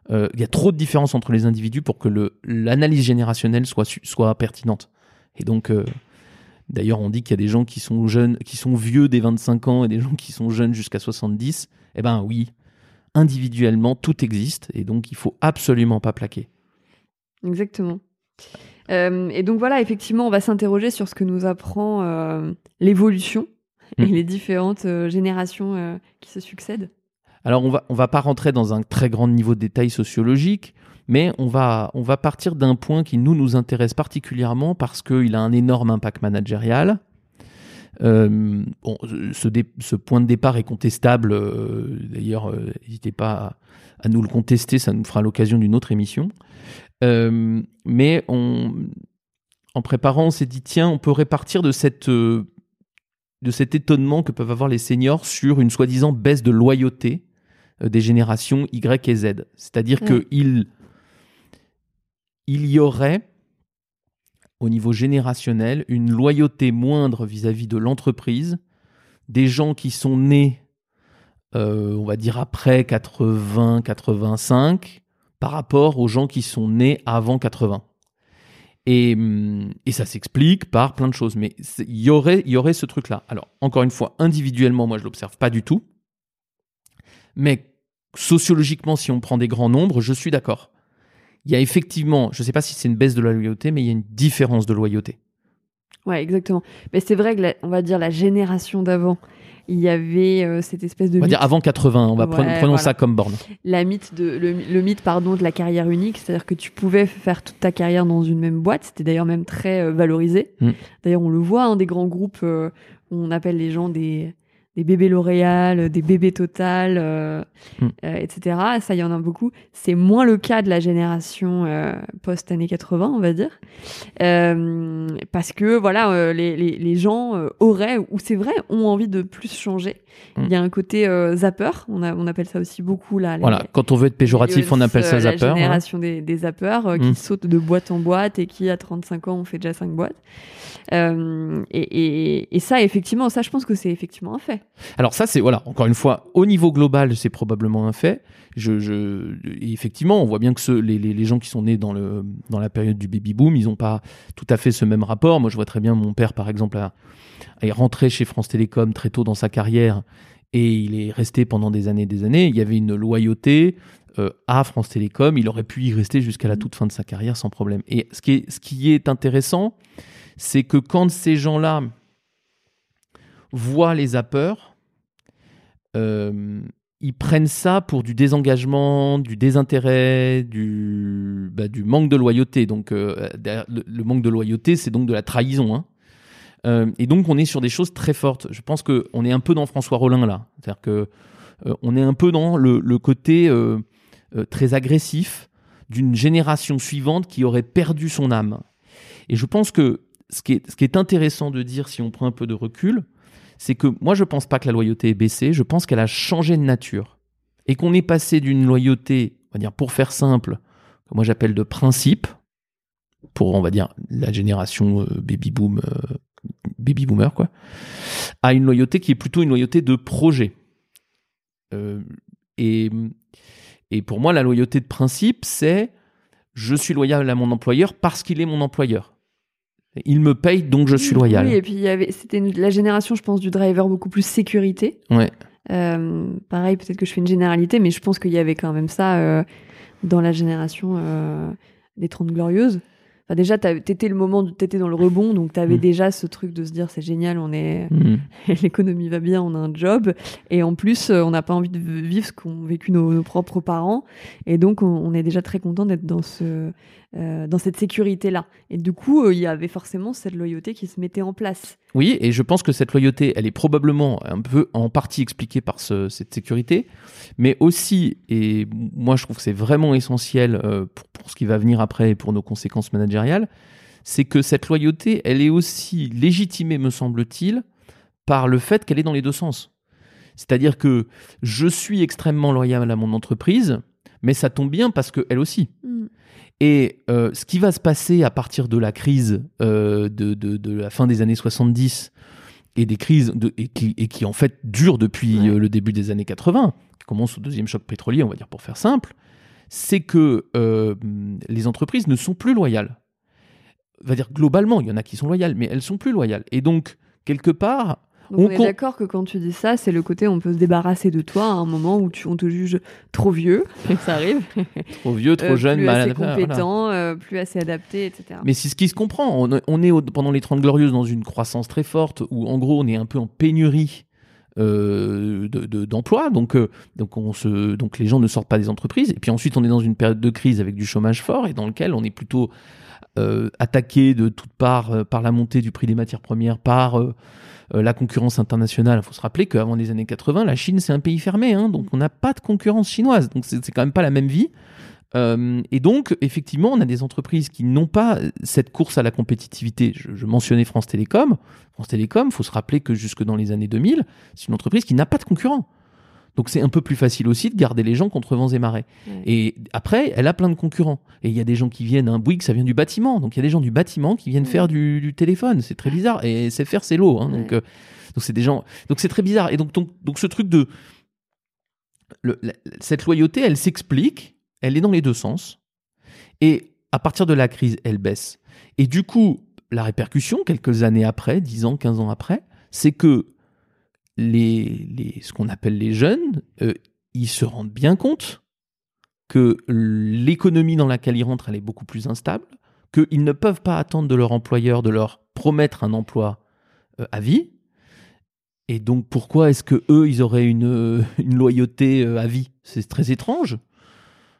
euh, il y a trop de différences entre les individus pour que l'analyse générationnelle soit, soit pertinente. Et donc, euh, d'ailleurs, on dit qu'il y a des gens qui sont jeunes, qui sont vieux dès 25 ans et des gens qui sont jeunes jusqu'à 70. Eh ben oui, individuellement, tout existe et donc il faut absolument pas plaquer. Exactement. Euh, et donc voilà, effectivement, on va s'interroger sur ce que nous apprend euh, l'évolution et Mm. les différentes euh, générations qui se succèdent. Alors, on va, on va pas rentrer dans un très grand niveau de détail sociologique, mais on va, on va partir d'un point qui nous, nous intéresse particulièrement parce qu'il a un énorme impact managérial. Euh, bon, ce, point de départ est contestable. euh, D'ailleurs, euh, n'hésitez pas à, à nous le contester, ça nous fera l'occasion d'une autre émission. Mais on, en préparant, on s'est dit tiens, on peut répartir de cette de cet étonnement que peuvent avoir les seniors sur une soi-disant baisse de loyauté des générations Y et Z. C'est-à-dire Ouais. qu'il il y aurait, au niveau générationnel, une loyauté moindre vis-à-vis de l'entreprise, des gens qui sont nés, euh, on va dire, après 80-85, par rapport aux gens qui sont nés avant 80. Et, hum, et ça s'explique par plein de choses. Mais il y aurait, y aurait ce truc-là. Alors, encore une fois, individuellement, moi, je l'observe pas du tout. Mais sociologiquement, si on prend des grands nombres, je suis d'accord. Il y a effectivement, je ne sais pas si c'est une baisse de la loyauté, mais il y a une différence de loyauté. Ouais, exactement. Mais c'est vrai que, la- on va dire, la génération d'avant, il y avait euh, cette espèce de On va mythe, dire avant 80, on va Ouais, prenons, prenons voilà. ça comme borne. la mythe de, le, le mythe pardon, de la carrière unique, c'est-à-dire que tu pouvais faire toute ta carrière dans une même boîte. C'était d'ailleurs même très euh, valorisé. Mm. D'ailleurs, on le voit, hein, des grands groupes euh, on appelle les gens des, des bébés L'Oréal, des bébés Total, euh, Mm. euh, etc. Ça, il y en a beaucoup. C'est moins le cas de la génération euh, post-années 80, on va dire. Euh, parce que, voilà, euh, les, les, les gens euh, auraient, ou c'est vrai, ont envie de plus changer. Il y a un côté euh, zapper, on, a, on appelle ça aussi beaucoup là. les- Voilà, quand on veut être péjoratif, on appelle ça euh, zapper. La hein. génération des, des zappeurs euh, qui Mm. sautent de boîte en boîte et qui, à 35 ans, ont fait déjà 5 boîtes. Euh, et, et, et ça, effectivement, ça, je pense que c'est effectivement un fait. Alors ça, c'est voilà, encore une fois, au niveau global, c'est probablement un fait. Je, effectivement, on voit bien que les, les, les gens qui sont nés dans, le, dans la période du baby boom, ils n'ont pas tout à fait ce même rapport. Moi, je vois très bien mon père, par exemple, à- est rentré chez France Télécom très tôt dans sa carrière et il est resté pendant des années et des années. Il y avait une loyauté euh, à France Télécom. Il aurait pu y rester jusqu'à la toute fin de sa carrière sans problème. Et ce qui est, ce qui est intéressant, c'est que quand ces gens-là voient les zappeurs, euh, ils prennent ça pour du désengagement, du désintérêt, du, bah, du manque de loyauté. Donc, euh, le manque de loyauté, c'est donc de la trahison. hein. Euh, et donc, on est sur des choses très fortes. Je pense qu'on est un peu dans François Rollin, là. C'est-à-dire que euh, est un peu dans le, côté euh, très agressif d'une génération suivante qui aurait perdu son âme. Et je pense que ce qui est, est intéressant de dire, si on prend un peu de recul, c'est que moi, je pense pas que la loyauté ait baissé, je pense qu'elle a changé de nature. Et qu'on est passé d'une loyauté, on va dire, pour faire simple, que moi j'appelle de principe, pour, on va dire, la génération baby boom, baby boomer, quoi, à une loyauté qui est plutôt une loyauté de projet. Euh, et, et pour moi, la loyauté de principe, c'est je suis loyal à mon employeur parce qu'il est mon employeur. Il me paye, donc je suis loyal. Oui, et puis il y avait, c'était la génération, je pense, du driver beaucoup plus sécurité. Ouais. Euh, pareil, peut-être que je fais une généralité, mais je pense qu'il y avait quand même ça euh, dans la génération euh, des 30 glorieuses. Enfin, déjà, t'étais le moment, de- t'étais dans le rebond, donc t'avais Mm. déjà ce truc de se dire c'est génial, on est, Mhm. <laughs> l'économie va bien, on a un job, et en plus, euh, on n'a pas envie de vivre ce qu'ont vécu nos, nos propres parents, et donc on, on est déjà très content d'être dans ce, euh, dans cette sécurité là. Et du coup, euh, il y avait forcément cette loyauté qui se mettait en place. Oui, et je pense que cette loyauté, elle est probablement un peu en partie expliquée par ce- cette sécurité, mais aussi, et moi je trouve que c'est vraiment essentiel euh, pour, pour ce qui va venir après et pour nos conséquences managériales, c'est que cette loyauté, elle est aussi légitimée, me semble-t-il, par le fait qu'elle est dans les deux sens. C'est-à-dire que je suis extrêmement loyal à mon entreprise, mais ça tombe bien parce qu'elle aussi. Mm. Et euh, ce qui va se passer à partir de la crise euh, de, de- de la fin des années 70 et des crises de- et, qui, et qui en fait durent depuis euh, le début des années 80, qui commence au deuxième choc pétrolier, on va dire pour faire simple, c'est que euh, les entreprises ne sont plus loyales. On va dire globalement, il y en a qui sont loyales, mais elles sont plus loyales. Et donc, quelque part, Donc on, est con- d'accord que quand tu dis ça, c'est le côté on peut se débarrasser de toi à un moment où tu, on te juge trop vieux, <laughs> ça arrive. trop vieux, trop Euh, jeune, plus mal assez voilà. compétent, euh, plus assez adapté, etc. Mais c'est ce qui se comprend. On, on est au- pendant les 30 glorieuses dans une croissance très forte où, en gros, on est un peu en pénurie euh, de- de- d'emplois. donc, euh, donc, on se, donc, les gens ne sortent pas des entreprises. Et puis ensuite, on est dans une période de crise avec du chômage fort et dans lequel on est plutôt euh, attaqué de toutes parts euh, par la montée du prix des matières premières, par euh, euh, la concurrence internationale. Il faut se rappeler qu'avant les années 80, la Chine, c'est un pays fermé. hein, donc, on n'a pas de concurrence chinoise. Donc, c'est quand même pas la même vie. Euh, et donc, effectivement, on a des entreprises qui n'ont pas cette course à la compétitivité. Je, je mentionnais France Télécom. France Télécom, il faut se rappeler que jusque dans les années 2000, c'est une entreprise qui n'a pas de concurrent. Donc c'est un peu plus facile aussi de garder les gens contre vents et marées. Ouais. Et après, elle a plein de concurrents. Et il y a des gens qui viennent, un Bouygues, ça vient du bâtiment. Donc il y a des gens du bâtiment qui viennent faire du, du téléphone. C'est très bizarre. Et c'est faire, c'est l'eau. hein. Donc euh, donc c'est des gens. Donc c'est très bizarre. Et donc, donc, donc ce truc de. le- la- cette loyauté, elle s'explique. Elle est dans les deux sens. Et à partir de la crise, elle baisse. Et du coup, la répercussion, quelques années après, 10 ans, 15 ans après, c'est que les, les, ce qu'on appelle les jeunes, euh, ils se rendent bien compte que l'économie dans laquelle ils rentrent, elle est beaucoup plus instable, qu'ils ne peuvent pas attendre de leur employeur de leur promettre un emploi euh, à vie. Et donc, pourquoi est-ce que eux, ils auraient une, euh, une loyauté à vie? C'est très étrange.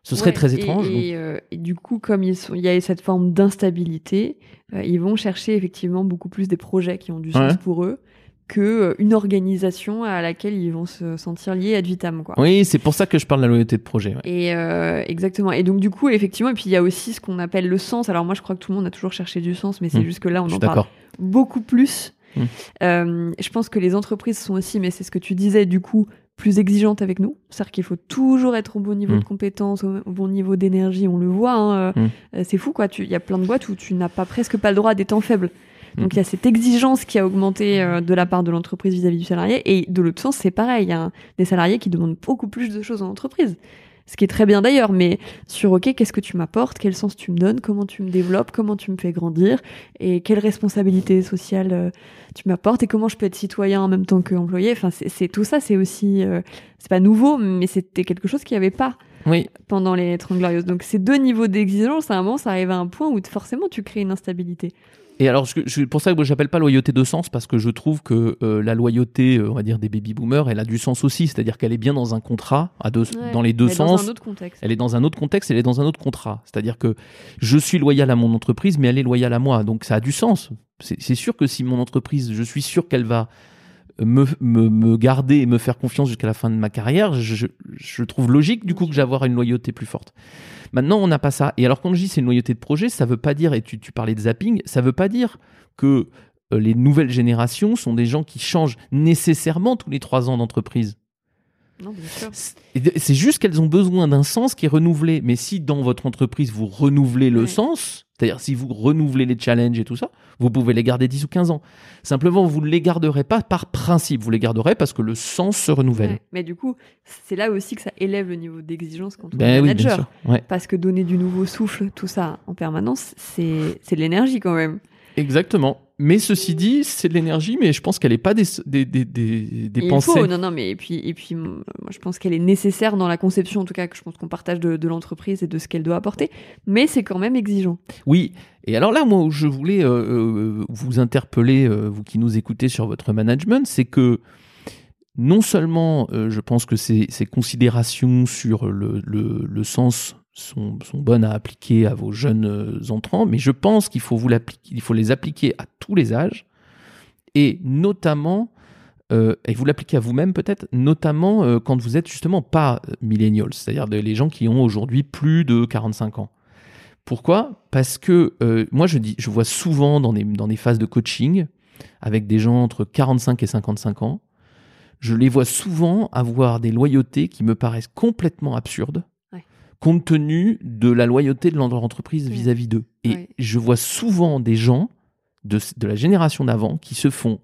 Ce serait Ouais, très étrange. Et, euh, et du coup, comme il y a cette forme d'instabilité, euh, ils vont chercher effectivement beaucoup plus des projets qui ont du sens Ouais. pour eux que euh, une organisation à laquelle ils vont se sentir liés ad vitam. Quoi. Oui, c'est pour ça que je parle de la loyauté de projet. ouais. Et euh, exactement. Et donc du coup, effectivement, et puis il y a aussi ce qu'on appelle le sens. Alors moi, je crois que tout le monde a toujours cherché du sens, mais c'est Mm. juste que là, on en parle beaucoup plus. Mm. Euh, je pense que les entreprises sont aussi, mais c'est ce que tu disais, du coup, plus exigeantes avec nous. C'est-à-dire qu'il faut toujours être au bon niveau Mm. de compétence, au, bon niveau d'énergie. On le voit. hein, c'est fou, quoi. Il y a plein de boîtes où tu n'as pas presque pas le droit à des temps faibles. Donc il y a cette exigence qui a augmenté euh, de la part de l'entreprise vis-à-vis du salarié. Et de l'autre sens, c'est pareil. Il y a un- des salariés qui demandent beaucoup plus de choses en entreprise. Ce qui est très bien d'ailleurs, mais sur OK, qu'est-ce que tu m'apportes? Quel sens tu me donnes? Comment tu me développes? Comment tu me fais grandir? Et quelle responsabilité sociale euh, tu m'apportes? Et comment je peux être citoyen en même temps qu'employé? Enfin, c'est c'est- tout ça, c'est aussi... euh, c'est pas nouveau, mais c'était quelque chose qu'il n'y avait pas Oui. pendant les 30 Glorieuses. Donc ces deux niveaux d'exigence, à un moment, ça arrive à un point où forcément tu crées une instabilité. Et alors, je- pour ça que j'appelle pas loyauté de sens, parce que je trouve que euh, la loyauté, euh, on va dire, des baby boomers, elle a du sens aussi. C'est-à-dire qu'elle est bien dans un contrat, à deux, Ouais, dans les deux dans sens. un autre contexte. Elle est dans un autre contexte, elle est dans un autre contrat. C'est-à-dire que je suis loyal à mon entreprise, mais elle est loyale à moi. Donc ça a du sens. C'est c'est sûr que si mon entreprise, je suis sûr qu'elle va me, me, garder et me faire confiance jusqu'à la fin de ma carrière, je, je trouve logique du coup que j'avoir une loyauté plus forte. Maintenant, on n'a pas ça. Et alors, quand je dis c'est une loyauté de projet, ça veut pas dire, et tu, tu parlais de zapping, ça veut pas dire que euh, les nouvelles générations sont des gens qui changent nécessairement tous les trois ans d'entreprise. C'est juste qu'elles ont besoin d'un sens qui est renouvelé. Mais si dans votre entreprise, vous renouvelez le Ouais. sens, c'est-à-dire si vous renouvelez les challenges et tout ça, vous pouvez les garder 10 ou 15 ans. Simplement, vous ne les garderez pas par principe, vous les garderez parce que le sens se renouvelle. Ouais. Mais du coup, c'est là aussi que ça élève le niveau d'exigence quand on Ben est oui, bien manager. sûr. Ouais. Parce que donner du nouveau souffle, tout ça en permanence, c'est c'est de l'énergie quand même. Exactement. Mais ceci dit, c'est de l'énergie, mais je pense qu'elle n'est pas des, des, des, des, des Il pensées. faut, non, non, mais et puis, et puis, moi, je pense qu'elle est nécessaire dans la conception, en tout cas, que je pense qu'on partage de, de l'entreprise et de ce qu'elle doit apporter. Mais c'est quand même exigeant. Oui, et alors là, moi, où je voulais euh, euh, vous interpeller, euh, vous qui nous écoutez sur votre management, c'est que non seulement euh, je pense que ces, ces considérations sur le, le- le sens sont, bonnes à appliquer à vos jeunes euh, entrants, mais je pense qu'il faut, vous il faut les appliquer à tous les âges, et notamment, euh, et vous l'appliquez à vous-même peut-être, notamment euh, quand vous êtes justement pas millennials, c'est-à-dire les gens qui ont aujourd'hui plus de 45 ans. Pourquoi? Parce que moi, je, dis, je vois souvent dans des, dans des phases de coaching avec des gens entre 45 et 55 ans, je les vois souvent avoir des loyautés qui me paraissent complètement absurdes. Compte tenu de la loyauté de leur entreprise Ouais. vis-à-vis d'eux. Et je vois souvent des gens de, de la génération d'avant qui se font,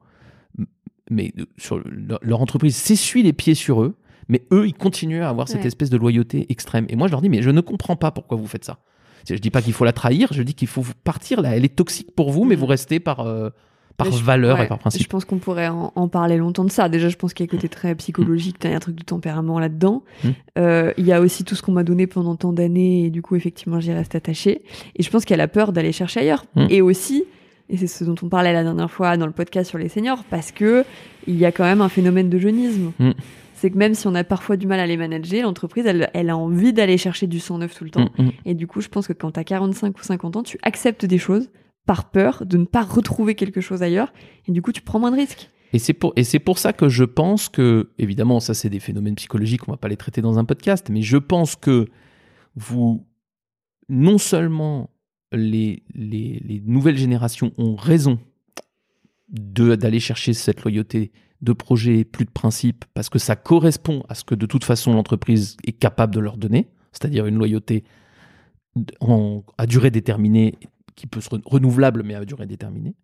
mais sur leur, leur entreprise s'essuie les pieds sur eux, mais eux, ils continuent à avoir cette Ouais. espèce de loyauté extrême. Et moi, je leur dis, mais je ne comprends pas pourquoi vous faites ça. Je dis pas qu'il faut la trahir, je dis qu'il faut vous partir là. Elle est toxique pour vous, mais Mhm. vous restez par, euh, par je- valeur ouais, et par Je principe. pense qu'on pourrait en, en parler longtemps de ça. Déjà, je pense qu'il y a un côté très psychologique, il y a un truc de tempérament là-dedans. Mm. Euh, il y a aussi tout ce qu'on m'a donné pendant tant d'années, et du coup, effectivement, j'y reste attachée. Et je pense qu'elle a peur d'aller chercher ailleurs. Mm. Et aussi, et c'est ce dont on parlait la dernière fois dans le podcast sur les seniors, parce que il y a quand même un phénomène de jeunisme. Mm. C'est que même si on a parfois du mal à les manager, l'entreprise, elle, elle a envie d'aller chercher du sang neuf tout le temps. Mm, mm. Et du coup, je pense que quand tu as 45 ou 50 ans, tu acceptes des choses par peur de ne pas retrouver quelque chose ailleurs. Et du coup, tu prends moins de risques. Et c'est pour, pour ça que je pense que, évidemment, ça c'est des phénomènes psychologiques, on va pas les traiter dans un podcast, mais je pense que vous, non seulement les, les, les nouvelles générations ont raison d'aller chercher cette loyauté de projet, plus de principe, parce que ça correspond à ce que de toute façon l'entreprise est capable de leur donner, c'est-à-dire une loyauté à durée déterminée, qui peut se re- renouvelable, mais à durée déterminée.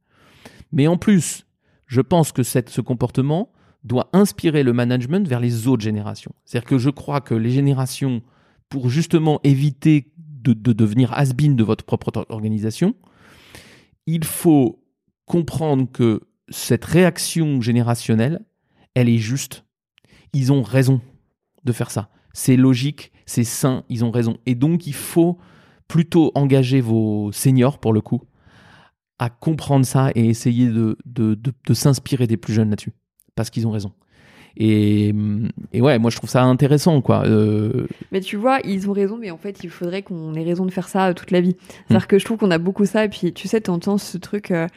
Mais en plus, je pense que ce comportement doit inspirer le management vers les autres générations. C'est-à-dire que je crois que les générations, pour justement éviter de, de devenir has-been de votre propre or- organisation, il faut comprendre que cette réaction générationnelle, elle est juste. Ils ont raison de faire ça. C'est logique, c'est sain, ils ont raison. Et donc, il faut plutôt engager vos seniors, pour le coup, à comprendre ça et essayer de, de, de- de s'inspirer des plus jeunes là-dessus. Parce qu'ils ont raison. Et, et ouais, moi je trouve ça intéressant, quoi. Euh, Mais tu vois, ils ont raison, mais en fait, il faudrait qu'on ait raison de faire ça euh, toute la vie. C'est-à-dire que je trouve qu'on a beaucoup ça, et puis tu sais, t'entends ce truc, euh,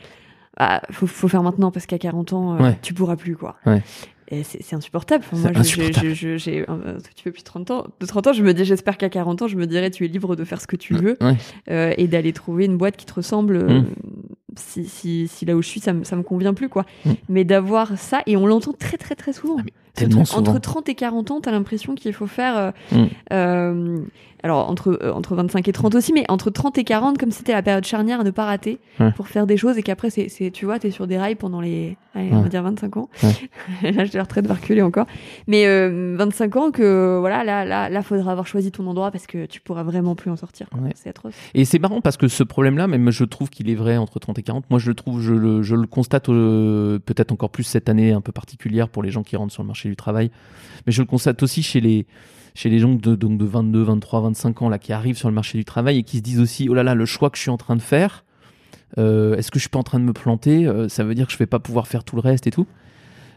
ah, faut, faut faire maintenant parce qu'à 40 ans, euh, Ouais. tu pourras plus, quoi. Ouais. C'est insupportable. Enfin, moi, j'ai un tout petit peu plus de 30 ans. De 30 ans, je me dis, j'espère qu'à 40 ans, je me dirais, tu es libre de faire ce que tu veux ouais. euh, et d'aller trouver une boîte qui te ressemble. euh, Mm. si, si, si là où je suis, ça me, ça me convient plus, quoi. Mm. Mais d'avoir ça, et on l'entend très, très, très souvent. Ah, mais tellement Entre souvent. 30 et 40 ans, t'as l'impression qu'il faut faire. euh, Mm. euh, alors, entre, euh, entre 25 et 30 aussi, mais entre 30 et 40, comme c'était la période charnière à ne pas rater Ouais. pour faire des choses et qu'après, c'est, c'est, tu vois, t'es sur des rails pendant les. Allez, on va dire 25 ans. Ouais. <laughs> L'âge de la retraite va reculer encore. Mais euh, 25 ans, que voilà, là, là, là, faudra avoir choisi ton endroit parce que tu pourras vraiment plus en sortir. C'est atroce. Et c'est marrant parce que ce problème-là, même je trouve qu'il est vrai entre 30 et 40. Moi, je le trouve, je le, je le constate euh, peut-être encore plus cette année un peu particulière pour les gens qui rentrent sur le marché du travail. Mais je le constate aussi chez les, chez les gens de, donc de 22, 23, 25 ans là, qui arrivent sur le marché du travail et qui se disent aussi, oh là là, le choix que je suis en train de faire, euh, est-ce que je suis pas en train de me planter Euh, Ça veut dire que je vais pas pouvoir faire tout le reste et tout.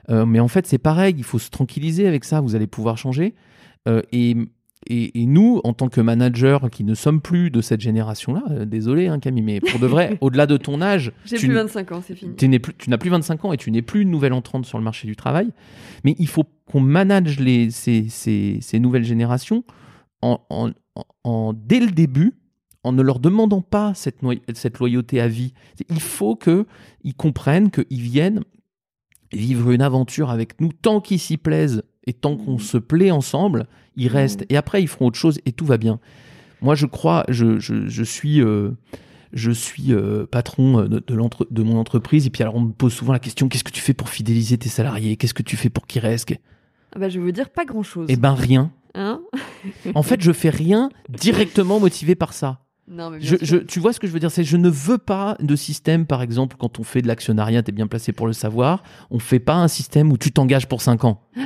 Euh, mais en fait, c'est pareil, il faut se tranquilliser avec ça, vous allez pouvoir changer. Et et, et nous, en tant que managers qui ne sommes plus de cette génération-là, euh, désolé hein, Camille, mais pour de vrai, <laughs> au-delà de ton âge, J'ai plus n- 25 ans, c'est fini. plus- tu n'as plus 25 ans et tu n'es plus une nouvelle entrante sur le marché du travail. Mais il faut qu'on manage les, ces, ces- ces nouvelles générations en, en- en- en- dès le début, en ne leur demandant pas cette, cette loyauté à vie. Il faut qu'ils comprennent qu'ils viennent vivre une aventure avec nous tant qu'ils s'y plaisent et tant qu'on se plaît ensemble, ils restent. Et après, ils feront autre chose et tout va bien. Moi, je crois, je, je, je suis, euh, je suis euh, patron de, de, l'entre- de mon entreprise. Et puis, alors, on me pose souvent la question qu'est-ce que tu fais pour fidéliser tes salariés? Qu'est-ce que tu fais pour qu'ils restent? Ah bah, je vais vous dire pas grand-chose. Eh ben, rien. Hein? En fait, je fais rien directement motivé par ça. Non, mais Je, tu vois ce que je veux dire C'est je ne veux pas de système, par exemple, quand on fait de l'actionnariat, tu es bien placé pour le savoir, on fait pas un système où tu t'engages pour 5 ans. <gasps>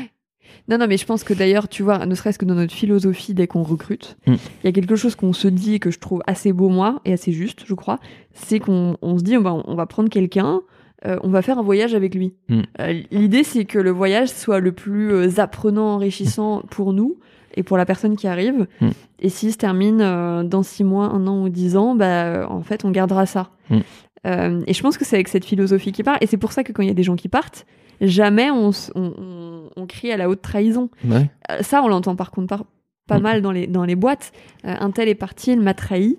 Non, non, mais je pense que d'ailleurs, tu vois, ne serait-ce que dans notre philosophie, dès qu'on recrute, Mm. il y a quelque chose qu'on se dit et que je trouve assez beau, moi, et assez juste, je crois, c'est qu'on on se dit, on va, on va prendre quelqu'un, euh, on va faire un voyage avec lui. Mm. Euh, L'idée, c'est que le voyage soit le plus euh, apprenant, enrichissant pour nous et pour la personne qui arrive. Mm. Et s'il se termine euh, dans six mois, un an ou dix ans, bah, en fait, on gardera ça. Mm. Euh, et je pense que c'est avec cette philosophie qui part. Et c'est pour ça que quand il y a des gens qui partent, jamais on, on, on- on crie à la haute trahison. Ouais. Euh, Ça, on l'entend par contre par- pas Mm. mal dans les, dans les boîtes. Un tel est parti, il m'a trahi.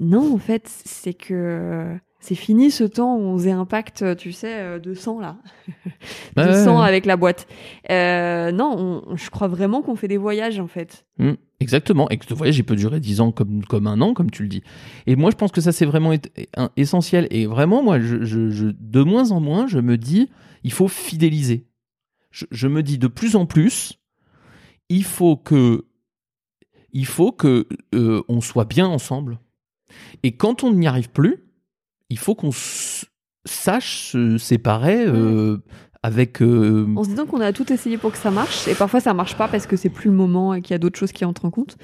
Non, en fait, c'est que c'est fini ce temps où on faisait un pacte, tu sais, euh, de sang là. <laughs> de Ouais, sang ouais. avec la boîte. Euh, non, on- je crois vraiment qu'on fait des voyages en fait. Mm, exactement. Et que ce voyage, il peut durer 10 ans comme, comme un an, comme tu le dis. Et moi, je pense que ça, c'est vraiment essentiel. Et vraiment, moi, je, je- je- de moins en moins, je me dis, il faut fidéliser. Je, je me dis de plus en plus, il faut que, il faut que euh, on soit bien ensemble. Et quand on n'y arrive plus, il faut qu'on sache se séparer euh, avec. euh, En se disant qu'on a tout essayé pour que ça marche, et parfois ça marche pas parce que c'est plus le moment et qu'il y a d'autres choses qui entrent en compte.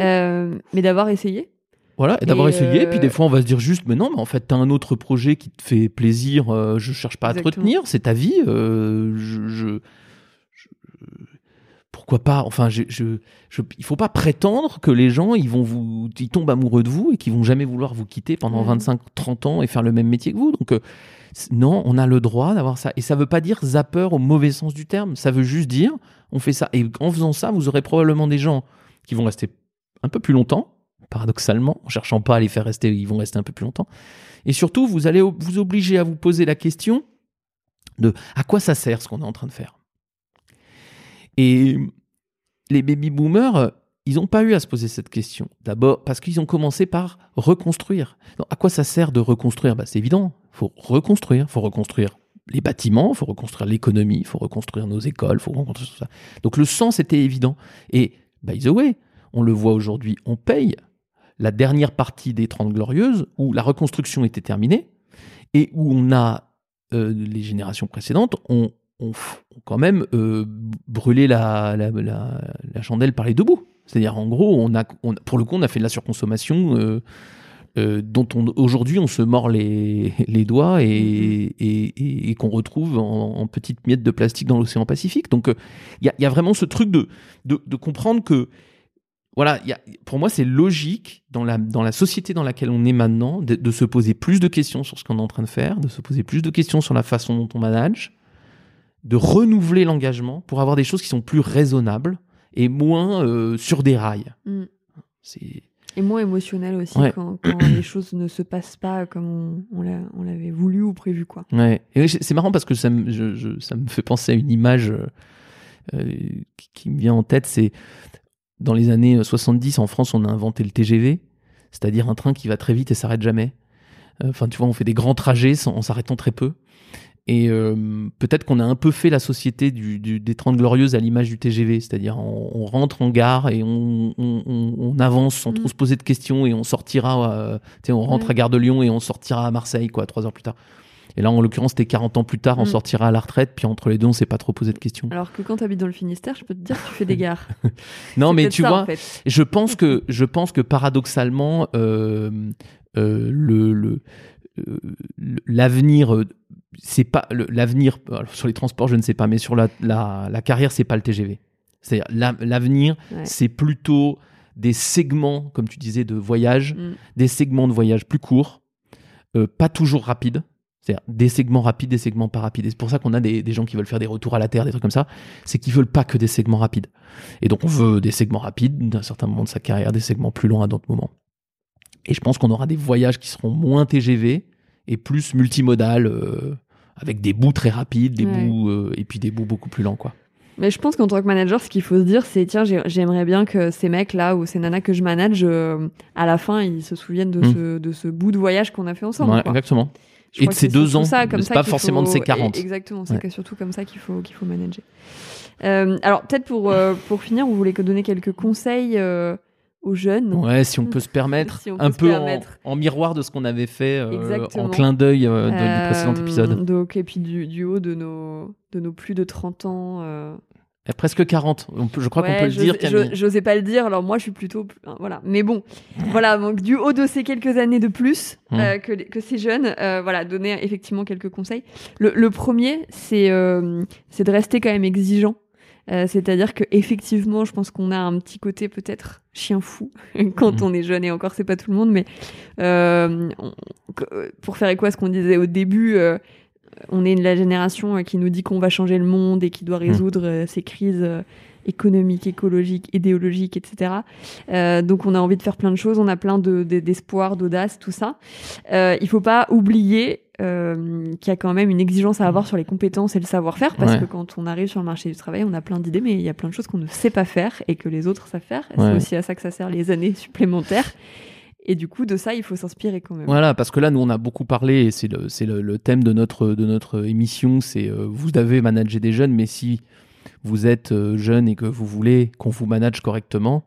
Euh, mais d'avoir essayé. Voilà, et d'avoir Et, essayé, euh, puis des fois on va se dire juste, mais non, mais en fait, t'as un autre projet qui te fait plaisir, euh, je cherche pas à te retenir, c'est ta vie, euh, je- pourquoi pas, enfin, je, je, je- il faut pas prétendre que les gens, ils vont vous, ils tombent amoureux de vous et qu'ils vont jamais vouloir vous quitter pendant Mhm. 25, 30 ans et faire le même métier que vous, donc, euh, non, on a le droit d'avoir ça, et ça veut pas dire zapper au mauvais sens du terme, ça veut juste dire, on fait ça, et en faisant ça, vous aurez probablement des gens qui vont rester un peu plus longtemps, paradoxalement, en cherchant pas à les faire rester, ils vont rester un peu plus longtemps. Et surtout, vous allez vous obliger à vous poser la question de à quoi ça sert ce qu'on est en train de faire. Et les baby boomers, ils n'ont pas eu à se poser cette question. D'abord parce qu'ils ont commencé par reconstruire. À quoi ça sert de reconstruire? Bah, C'est évident, il faut reconstruire, il faut reconstruire les bâtiments, il faut reconstruire l'économie, il faut reconstruire nos écoles, il faut reconstruire tout ça. Donc le sens était évident. Et by the way, on le voit aujourd'hui, on paye la dernière partie des 30 Glorieuses, où la reconstruction était terminée, et où on a, euh, les générations précédentes, ont, ont quand même euh, brûlé la, la, la- la chandelle par les deux bouts. C'est-à-dire, en gros, on a, on- pour le coup, on a fait de la surconsommation euh, euh, dont on, aujourd'hui on se mord les, <laughs> les doigts et, et, et- et qu'on retrouve en, en petites miettes de plastique dans l'océan Pacifique. Donc, euh, il y, a, il y a vraiment ce truc de, de, de comprendre que voilà, il y a- pour moi, c'est logique dans la, dans la société dans laquelle on est maintenant de, de se poser plus de questions sur ce qu'on est en train de faire, de se poser plus de questions sur la façon dont on manage, de renouveler l'engagement pour avoir des choses qui sont plus raisonnables et moins euh, sur des rails. Mm. C'est Et moins émotionnel aussi Ouais. quand, quand les <clears throat> choses ne se passent pas comme on, on l'a- on l'avait voulu ou prévu. quoi. Ouais. Et c'est marrant parce que ça me, je- je- ça me fait penser à une image euh, euh, qui, qui me vient en tête. C'est dans les années 70 en France, on a inventé le TGV, c'est-à-dire un train qui va très vite et s'arrête jamais. Euh, Enfin, tu vois, on fait des grands trajets sans- en s'arrêtant très peu. Et euh, peut-être qu'on a un peu fait la société du, du- des 30 glorieuses à l'image du TGV, c'est-à-dire on, on rentre en gare et on, on- on- on avance sans trop se poser de questions et on sortira, euh, on rentre Ouais. à Gare de Lyon et on sortira à Marseille, quoi, trois heures plus tard. Et là, en l'occurrence, c'était 40 ans plus tard, on Mm. sortira à la retraite, puis entre les deux, on s'est pas trop posé de questions. Alors que quand tu habites dans le Finistère, je peux te dire que tu fais des gares. <laughs> Non, mais tu ça, vois, en fait. je pense que je pense que paradoxalement, euh, le l'avenir, c'est pas l'avenir sur les transports, je ne sais pas, mais sur la la, la carrière, c'est pas le TGV. C'est-à-dire la- l'avenir, Ouais. c'est plutôt des segments, comme tu disais, de voyage, Mm. des segments de voyage plus courts, euh, pas toujours rapides. C'est-à-dire des segments rapides, des segments pas rapides. Et c'est pour ça qu'on a des, des gens qui veulent faire des retours à la Terre, des trucs comme ça. C'est qu'ils veulent pas que des segments rapides. Et donc on veut des segments rapides d'un certain moment de sa carrière, des segments plus longs à d'autres moments. Et je pense qu'on aura des voyages qui seront moins TGV et plus multimodal, euh, avec des bouts très rapides, des Ouais. bouts euh, et puis des bouts beaucoup plus lents, quoi. Mais je pense qu'en tant que manager, ce qu'il faut se dire, c'est tiens, j'ai- j'aimerais bien que ces mecs-là ou ces nanas que je manage, euh, à la fin, ils se souviennent de, Mm. ce, de ce bout de voyage qu'on a fait ensemble. Ouais, quoi. exactement. Je Et de ces deux ans, c'est pas forcément de ces 40. et- Exactement, c'est Ouais. surtout comme ça qu'il faut, qu'il faut manager. Alors peut-être pour, pour finir, vous voulez que donner quelques conseils aux jeunes Ouais, si on <laughs> peut se permettre, Si un peu en, permettre. en miroir de ce qu'on avait fait euh, en clin d'œil euh, de- du Euh, précédent épisode. Donc, et puis du, du haut de nos, de nos plus de 30 ans. euh, Et presque 40. On peut- je crois qu'on peut le dire, Camille. je- J'osais pas le dire, alors moi je suis plutôt. hein, Voilà. Mais bon, voilà, donc du haut de ces quelques années de plus euh, que, que ces jeunes, euh, voilà, donner effectivement quelques conseils. Le, le premier, c'est euh, c'est de rester quand même exigeant. Euh, C'est-à-dire que effectivement, je pense qu'on a un petit côté peut-être chien fou <laughs> quand Mm. on est jeune et encore c'est pas tout le monde, mais euh, on- pour faire écho à ce qu'on disait au début, euh, on est la génération qui nous dit qu'on va changer le monde et qui doit résoudre euh, ces crises économiques, écologiques, idéologiques, etc. Euh, donc on a envie de faire plein de choses, on a plein de- de- d'espoir, d'audace, tout ça. Euh, il faut pas oublier euh, qu'il y a quand même une exigence à avoir sur les compétences et le savoir-faire, parce Ouais. que quand on arrive sur le marché du travail, on a plein d'idées, mais il y a plein de choses qu'on ne sait pas faire et que les autres savent faire. Ouais. C'est aussi à ça que ça sert les années supplémentaires. Et du coup, de ça, il faut s'inspirer quand même. Voilà, parce que là, nous, on a beaucoup parlé, et c'est le, c'est le, le thème de notre, de notre émission, c'est euh, vous avez managé des jeunes, mais si vous êtes euh, jeune et que vous voulez qu'on vous manage correctement,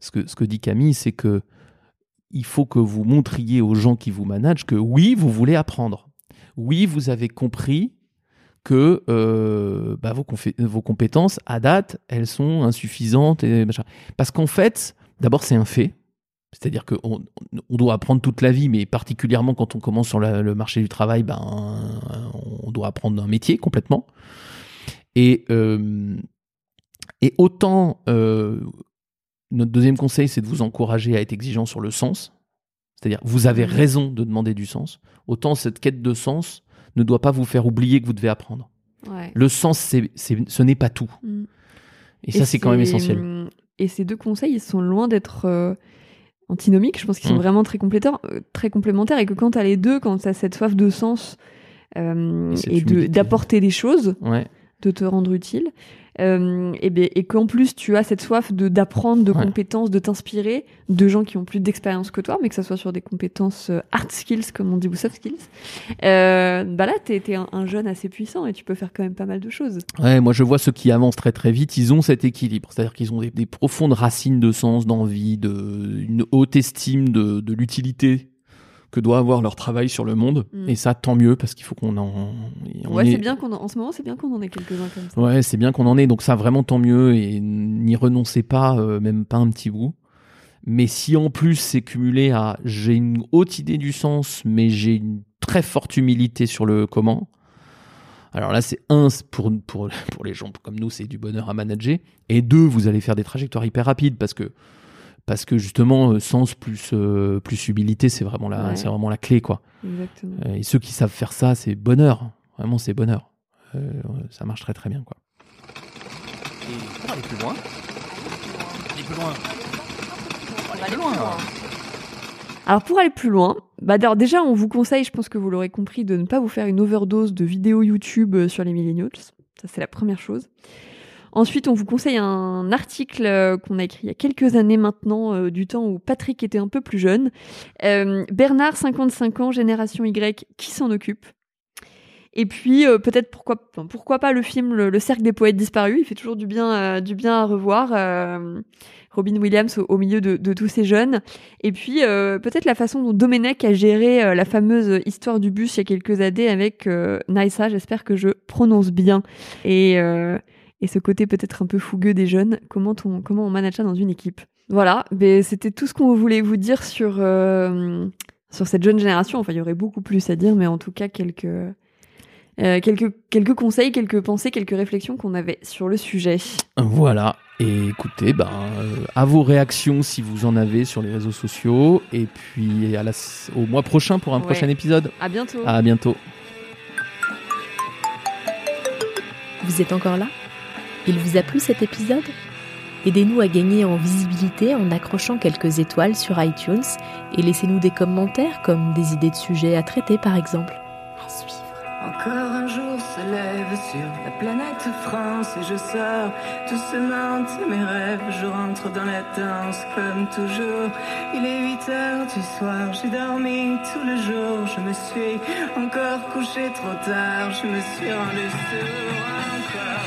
ce que, ce que dit Camille, c'est que il faut que vous montriez aux gens qui vous managent que oui, vous voulez apprendre. Oui, vous avez compris que euh, bah, vos, compétences, à date, elles sont insuffisantes. Parce qu'en fait, d'abord, c'est un fait. C'est-à-dire qu'on on doit apprendre toute la vie, mais particulièrement quand on commence sur le marché du travail, ben, on doit apprendre un métier complètement. Et, euh, et autant, euh, notre deuxième conseil, c'est de vous encourager à être exigeant sur le sens. C'est-à-dire, vous avez Mhm. raison de demander du sens. Autant cette quête de sens ne doit pas vous faire oublier que vous devez apprendre. Ouais. Le sens, c'est, c'est- ce n'est pas tout. Mm. Et ça, c'est quand même essentiel. hum, Et ces deux conseils, ils sont loin d'être euh, antinomiques. Je pense qu'ils sont vraiment très complémentaires, très complémentaires et que quand tu as les deux, quand tu as cette soif de sens euh, Et de- d'apporter des choses, Ouais. De te rendre utile, euh, et, ben- et qu'en plus tu as cette soif de d'apprendre, de Ouais. compétences, de t'inspirer de gens qui ont plus d'expérience que toi, mais que ça soit sur des compétences euh, hard skills comme on dit ou soft skills, euh, bah là t'es es un, un jeune assez puissant et tu peux faire quand même pas mal de choses. Ouais, moi je vois ceux qui avancent très très vite, ils ont cet équilibre, c'est-à-dire qu'ils ont des, des profondes racines de sens, d'envie, de une haute estime de, de l'utilité que doit avoir leur travail sur le monde. Mm. Et ça, tant mieux parce qu'il faut qu'on en. on ouais, est- c'est bien qu'on en, en ce moment c'est bien qu'on en ait quelques-uns comme ça. Ouais, c'est bien qu'on en ait, donc ça vraiment tant mieux et n'y renoncez pas, euh, même pas un petit bout. Mais si en plus c'est cumulé à j'ai une haute idée du sens, mais j'ai une très forte humilité sur le comment, alors là c'est un, pour, pour, <laughs> pour les gens comme nous, c'est du bonheur à manager. Et deux, vous allez faire des trajectoires hyper rapides parce que, parce que justement, euh, sens plus, euh, plus humilité, c'est vraiment, la, Ouais. c'est vraiment la clé. quoi. Exactement. Euh, Et ceux qui savent faire ça, c'est bonheur. Vraiment, c'est bonheur. Euh, ça marche très très bien. quoi. Et pour aller plus loin, aller plus loin, aller plus loin. Alors pour aller plus loin, bah alors déjà on vous conseille, je pense que vous l'aurez compris, de ne pas vous faire une overdose de vidéos YouTube sur les millennials. Ça c'est la première chose. Ensuite, on vous conseille un article euh, qu'on a écrit il y a quelques années maintenant, euh, du temps où Patrick était un peu plus jeune. Euh, Bernard, 55 ans, génération Y, qui s'en occupe? Et puis peut-être pourquoi pas le film le, Le cercle des poètes disparus? Il fait toujours du bien à revoir. Robin Williams au, milieu de, tous ces jeunes. Et puis peut-être la façon dont Domenech a géré la fameuse histoire du bus il y a quelques années avec Naïsa. J'espère que je prononce bien. Et et ce côté peut-être un peu fougueux des jeunes. Comment on comment on manage ça dans une équipe? Voilà. Ben c'était tout ce qu'on voulait vous dire sur euh, sur cette jeune génération. Enfin il y aurait beaucoup plus à dire, mais en tout cas quelques euh, quelques, quelques conseils, quelques pensées, quelques réflexions qu'on avait sur le sujet. Voilà. Et écoutez, ben, euh, à vos réactions si vous en avez sur les réseaux sociaux. Et puis à la, au mois prochain pour un Ouais. prochain épisode. À bientôt. À bientôt. Vous êtes encore là? Il vous a plu cet épisode? Aidez-nous à gagner en visibilité en accrochant quelques étoiles sur iTunes et laissez-nous des commentaires comme des idées de sujets à traiter par exemple. À suivre. Encore un jour se lève sur la planète France et je sors doucement de mes rêves. Je rentre dans la danse comme toujours. Il est 8 heures du soir, j'ai dormi tout le jour. Je me suis encore couché trop tard, je me suis rendu sourd encore.